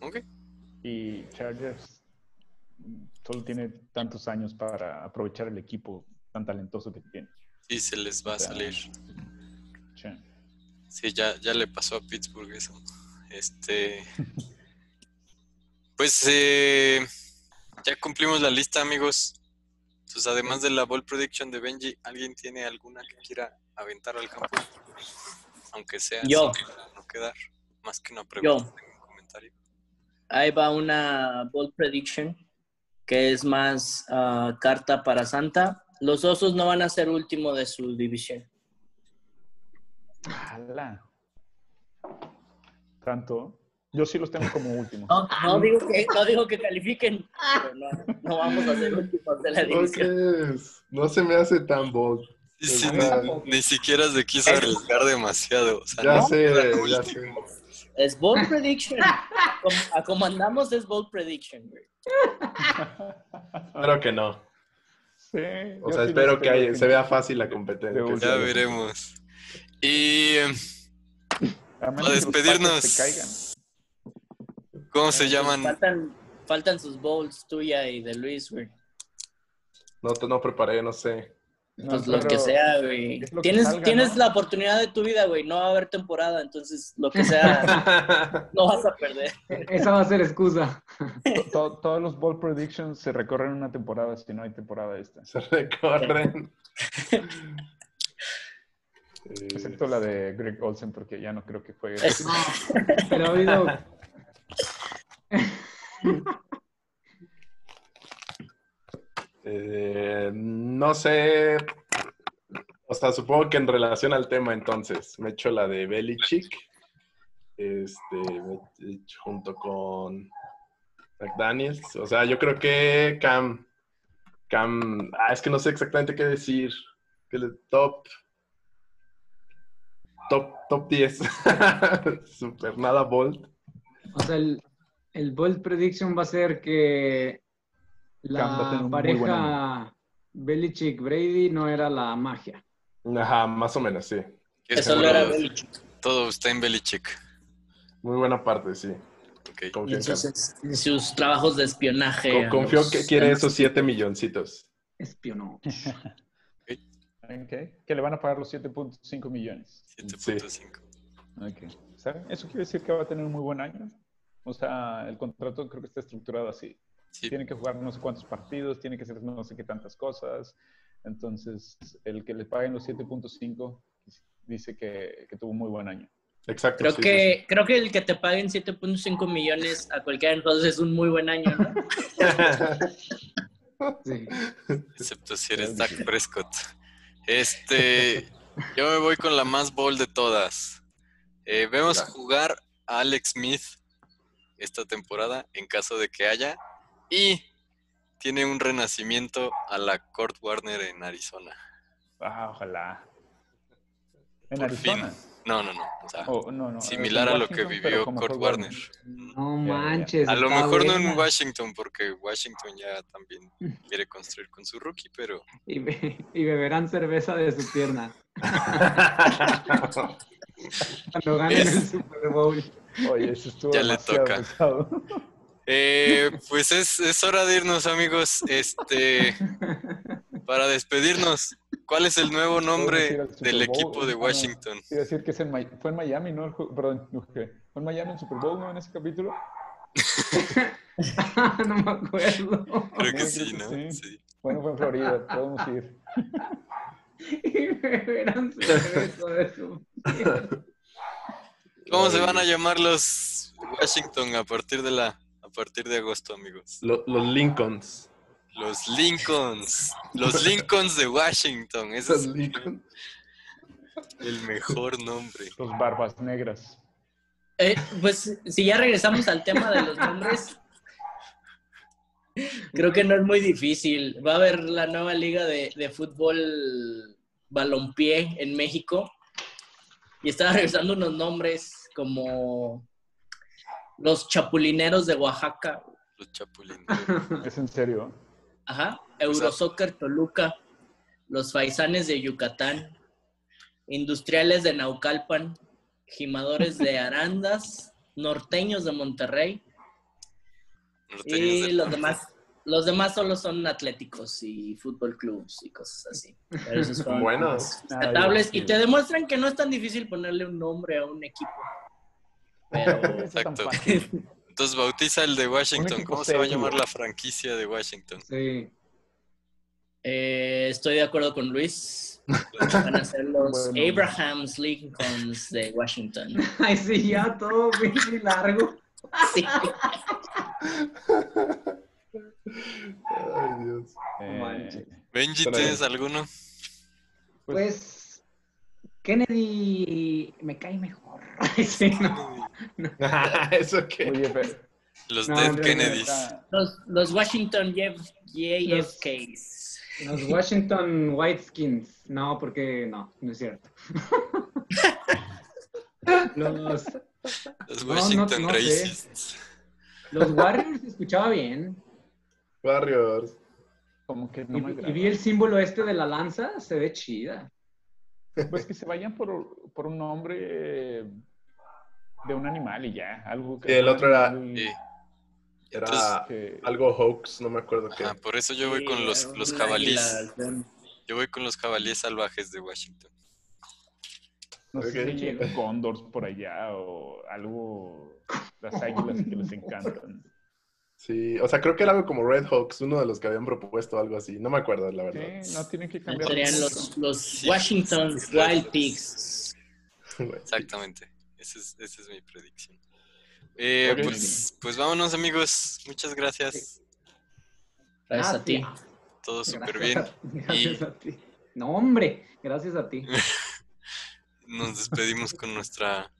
[SPEAKER 2] Ok.
[SPEAKER 5] Y Chargers solo tiene tantos años para aprovechar el equipo tan talentoso que tiene.
[SPEAKER 2] Sí, se les va a
[SPEAKER 5] O sea,
[SPEAKER 2] salir.
[SPEAKER 5] Sí.
[SPEAKER 2] Sí, ya, ya le pasó a Pittsburgh eso. Este. <laughs> Pues eh, ya cumplimos la lista, amigos. Entonces, además de la ball prediction de Benji, ¿alguien tiene alguna que quiera aventar al campo? Aunque sea
[SPEAKER 4] Yo.
[SPEAKER 2] no quedar más que una pregunta,
[SPEAKER 4] Yo.
[SPEAKER 2] tengo un comentario.
[SPEAKER 4] Ahí va una bold prediction que es más ah, carta para Santa. Los osos no van a ser último de su división.
[SPEAKER 5] ¡Hala! Tanto. Yo sí los tengo como últimos.
[SPEAKER 4] No, no digo que, no digo que califiquen, pero no, no vamos a ser últimos de la división.
[SPEAKER 1] No se me hace tan bold.
[SPEAKER 2] Sí, sí, ni, siquiera se quiso arriesgar demasiado. O sea,
[SPEAKER 1] Ya
[SPEAKER 2] no
[SPEAKER 1] sé, ya sé.
[SPEAKER 4] Es bold <laughs> prediction. A como andamos es bold prediction. güey.
[SPEAKER 1] Espero que no.
[SPEAKER 5] Sí,
[SPEAKER 1] O sea, espero que
[SPEAKER 5] tengo
[SPEAKER 1] haya-
[SPEAKER 5] que-
[SPEAKER 1] se vea fácil la competencia.
[SPEAKER 2] Ya
[SPEAKER 1] sea-
[SPEAKER 2] veremos. Y
[SPEAKER 5] A
[SPEAKER 2] despedirnos,
[SPEAKER 5] se caigan.
[SPEAKER 2] ¿cómo se llaman?
[SPEAKER 4] Faltan, faltan sus bowls tuya y de Luis, güey.
[SPEAKER 1] No, te- no preparé, no sé.
[SPEAKER 5] No,
[SPEAKER 4] Pues lo que sea, güey.
[SPEAKER 5] que
[SPEAKER 4] Tienes,
[SPEAKER 5] salga,
[SPEAKER 4] tienes
[SPEAKER 5] ¿no?
[SPEAKER 4] la oportunidad de tu vida, güey. No va a haber temporada, entonces lo que sea, <laughs> no vas a perder.
[SPEAKER 3] Esa va a ser excusa.
[SPEAKER 5] to- to- todos los ball predictions se recorren una temporada si no hay temporada esta.
[SPEAKER 1] Se recorren. <laughs>
[SPEAKER 5] Excepto la de Greg Olsen, porque ya no creo que juegue.
[SPEAKER 4] Es-
[SPEAKER 3] No, pero ha habido... <laughs>
[SPEAKER 1] eh, no sé. O sea, supongo que en relación al tema, entonces, me echo la de Belichick. Este, junto con McDaniels. O sea, yo creo que Cam. Cam. Ah, es que no sé exactamente qué decir. Que le top. Top, top 10. <laughs> Super, nada bold.
[SPEAKER 3] O sea, el, el bold prediction va a ser que la pareja Belichick-Brady no era la magia.
[SPEAKER 1] Ajá, más o menos, sí.
[SPEAKER 4] Eso
[SPEAKER 2] seguro
[SPEAKER 4] era Belichick.
[SPEAKER 2] Todo está en Belichick.
[SPEAKER 1] Muy buena parte, sí.
[SPEAKER 2] Ok.
[SPEAKER 4] Y
[SPEAKER 1] Confío
[SPEAKER 4] en sus, en sus trabajos de espionaje.
[SPEAKER 1] Co-
[SPEAKER 4] a
[SPEAKER 1] Confío
[SPEAKER 4] los
[SPEAKER 1] que quiere esos 7
[SPEAKER 4] equipos.
[SPEAKER 1] milloncitos.
[SPEAKER 3] Espionó. <laughs>
[SPEAKER 5] Ok, Que le van a pagar los 7.5 millones.
[SPEAKER 2] 7.5.
[SPEAKER 5] Ok. ¿Saben? Eso quiere decir que va a tener un muy buen año. O sea, el contrato creo que está estructurado así.
[SPEAKER 2] Sí.
[SPEAKER 5] Tiene que jugar no sé cuántos partidos, tiene que hacer no sé qué tantas cosas. Entonces, el que le paguen los 7.5 dice que, que tuvo un muy buen año.
[SPEAKER 1] Exacto.
[SPEAKER 4] Creo
[SPEAKER 1] sí,
[SPEAKER 4] que, creo que el que te paguen 7.5 millones a cualquiera de nosotros es un muy buen año, ¿no? <laughs>
[SPEAKER 3] Sí.
[SPEAKER 2] Excepto si eres Dak Prescott. Este, yo me voy con la más bold de todas. Eh, vemos jugar a Alex Smith esta temporada en caso de que haya y tiene un renacimiento a la Kurt Warner en Arizona.
[SPEAKER 5] Ah, ojalá. En
[SPEAKER 2] Por
[SPEAKER 5] Arizona.
[SPEAKER 2] No, no, no. o sea,
[SPEAKER 5] Oh, no, no,
[SPEAKER 2] similar a lo que vivió Kurt Warner.
[SPEAKER 3] No manches.
[SPEAKER 2] A lo mejor no en. Washington, porque Washington ya también quiere construir con su rookie, pero
[SPEAKER 3] Y, be- y beberán cerveza de su pierna <laughs> cuando ganen el
[SPEAKER 2] Es-
[SPEAKER 3] Super Bowl.
[SPEAKER 5] Oye, eso estuvo
[SPEAKER 2] Ya le toca. Eh, pues es, es hora de irnos, amigos. Este, <laughs> para despedirnos, ¿cuál es el nuevo nombre del equipo de
[SPEAKER 5] Ah.
[SPEAKER 2] Washington?
[SPEAKER 5] Quiero decir que es en fue en Miami, ¿no? Perdón, fue en Miami en Super Bowl, ¿no? En ese capítulo. <laughs>
[SPEAKER 3] no me acuerdo.
[SPEAKER 2] Creo que sí, ¿no?
[SPEAKER 5] que sí.
[SPEAKER 2] Sí.
[SPEAKER 5] Bueno, fue en Florida, podemos ir. <laughs>
[SPEAKER 3] Y beberán cerveza de su pierna.
[SPEAKER 2] ¿Cómo se van a llamar los Washington a partir de la a partir de agosto, amigos?
[SPEAKER 1] Lo- los Lincolns.
[SPEAKER 2] Los Lincolns. Los Lincolns de Washington. Ese
[SPEAKER 1] Los
[SPEAKER 2] es
[SPEAKER 1] Lincolns.
[SPEAKER 2] el mejor nombre.
[SPEAKER 5] Los barbas negras.
[SPEAKER 4] Eh, pues si ya regresamos al tema de los nombres, creo que no es muy difícil. Va a haber la nueva liga de, de fútbol balompié en México y estaba revisando unos nombres como los chapulineros de Oaxaca,
[SPEAKER 2] Los Chapulines. <laughs>
[SPEAKER 5] Es en serio.
[SPEAKER 4] ajá, Eurosoccer Toluca, los faisanes de Yucatán, industriales de Naucalpan, gimadores de <laughs> Arandas, norteños de Monterrey
[SPEAKER 2] Norteños
[SPEAKER 4] Y los demás, los demás solo son atléticos y fútbol clubs y cosas así. Pero esos <laughs> son
[SPEAKER 1] Buenos.
[SPEAKER 5] Ah,
[SPEAKER 4] y te demuestran que no es tan difícil ponerle un nombre a un equipo. Pero <laughs>
[SPEAKER 2] Exacto. Entonces bautiza el de Washington. ¿Cómo se va a llamar la franquicia de Washington?
[SPEAKER 3] Sí.
[SPEAKER 4] eh, estoy de acuerdo con Luis. <laughs> Van a ser los
[SPEAKER 5] Bueno.
[SPEAKER 4] Abrahams Lincolns de Washington. <laughs>
[SPEAKER 3] Ay, sí, ya todo muy largo.
[SPEAKER 4] Sí.
[SPEAKER 1] Ay, Dios.
[SPEAKER 5] Eh,
[SPEAKER 3] manches.
[SPEAKER 2] Benji, ¿tienes alguno?
[SPEAKER 5] pues,
[SPEAKER 3] Kennedy me cae mejor. Ay, sí, no. <laughs>
[SPEAKER 1] ¿Eso qué?
[SPEAKER 5] oye, pero,
[SPEAKER 2] Los
[SPEAKER 3] No,
[SPEAKER 2] Dead Kennedys.
[SPEAKER 4] Los, los Washington JF JFKs.
[SPEAKER 3] Los Washington Whiteskins. No, porque no, no es cierto. <laughs> los,
[SPEAKER 2] Los
[SPEAKER 3] No, no-
[SPEAKER 2] Washington
[SPEAKER 3] no sé.
[SPEAKER 2] Racists.
[SPEAKER 3] los Warriors se escuchaba bien.
[SPEAKER 1] Warriors.
[SPEAKER 5] como que no
[SPEAKER 3] Y,
[SPEAKER 5] me
[SPEAKER 3] y vi el símbolo este de la lanza, se ve chida.
[SPEAKER 5] Pues que se vayan por, por un nombre de un animal y ya. Algo que
[SPEAKER 1] Sí, el otro era-
[SPEAKER 2] Sí.
[SPEAKER 1] Era
[SPEAKER 2] Entonces,
[SPEAKER 1] algo hoax, no me acuerdo qué.
[SPEAKER 2] ah, por eso yo voy con los, los jabalíes. Yo voy con los jabalíes salvajes de Washington.
[SPEAKER 5] no sé si hay cóndors por allá o algo. Las águilas que les encantan.
[SPEAKER 1] Sí, o sea, creo que era algo como Red Hawks, uno de los que habían propuesto algo así. No me acuerdo, la verdad.
[SPEAKER 5] Sí, no tienen que cambiar.
[SPEAKER 4] Serían los, los
[SPEAKER 2] Sí,
[SPEAKER 4] Washington. Wild Pigs. <laughs>
[SPEAKER 2] Exactamente. Esa es, esa es mi predicción. Eh, pues, pues vámonos, amigos. Muchas gracias.
[SPEAKER 4] Gracias a ti.
[SPEAKER 2] Todo súper
[SPEAKER 3] Gracias
[SPEAKER 2] bien.
[SPEAKER 3] a- Gracias a ti. No, hombre, gracias a ti. <laughs>
[SPEAKER 2] Nos despedimos con nuestra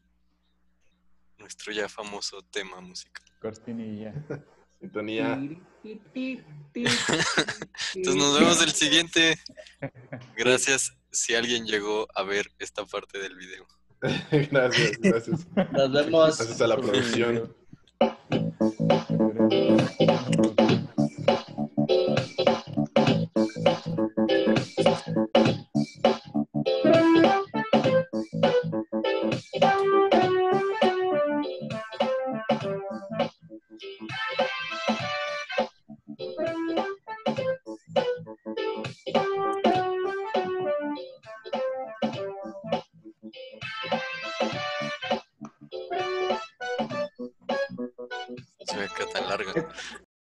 [SPEAKER 2] nuestro ya famoso tema musical.
[SPEAKER 5] Cortinilla. <laughs>
[SPEAKER 1] Sintonía. <laughs>
[SPEAKER 2] Entonces nos vemos el siguiente. Gracias si alguien llegó a ver esta parte del video. <laughs>
[SPEAKER 1] gracias, gracias.
[SPEAKER 4] Nos vemos.
[SPEAKER 1] Gracias a la producción.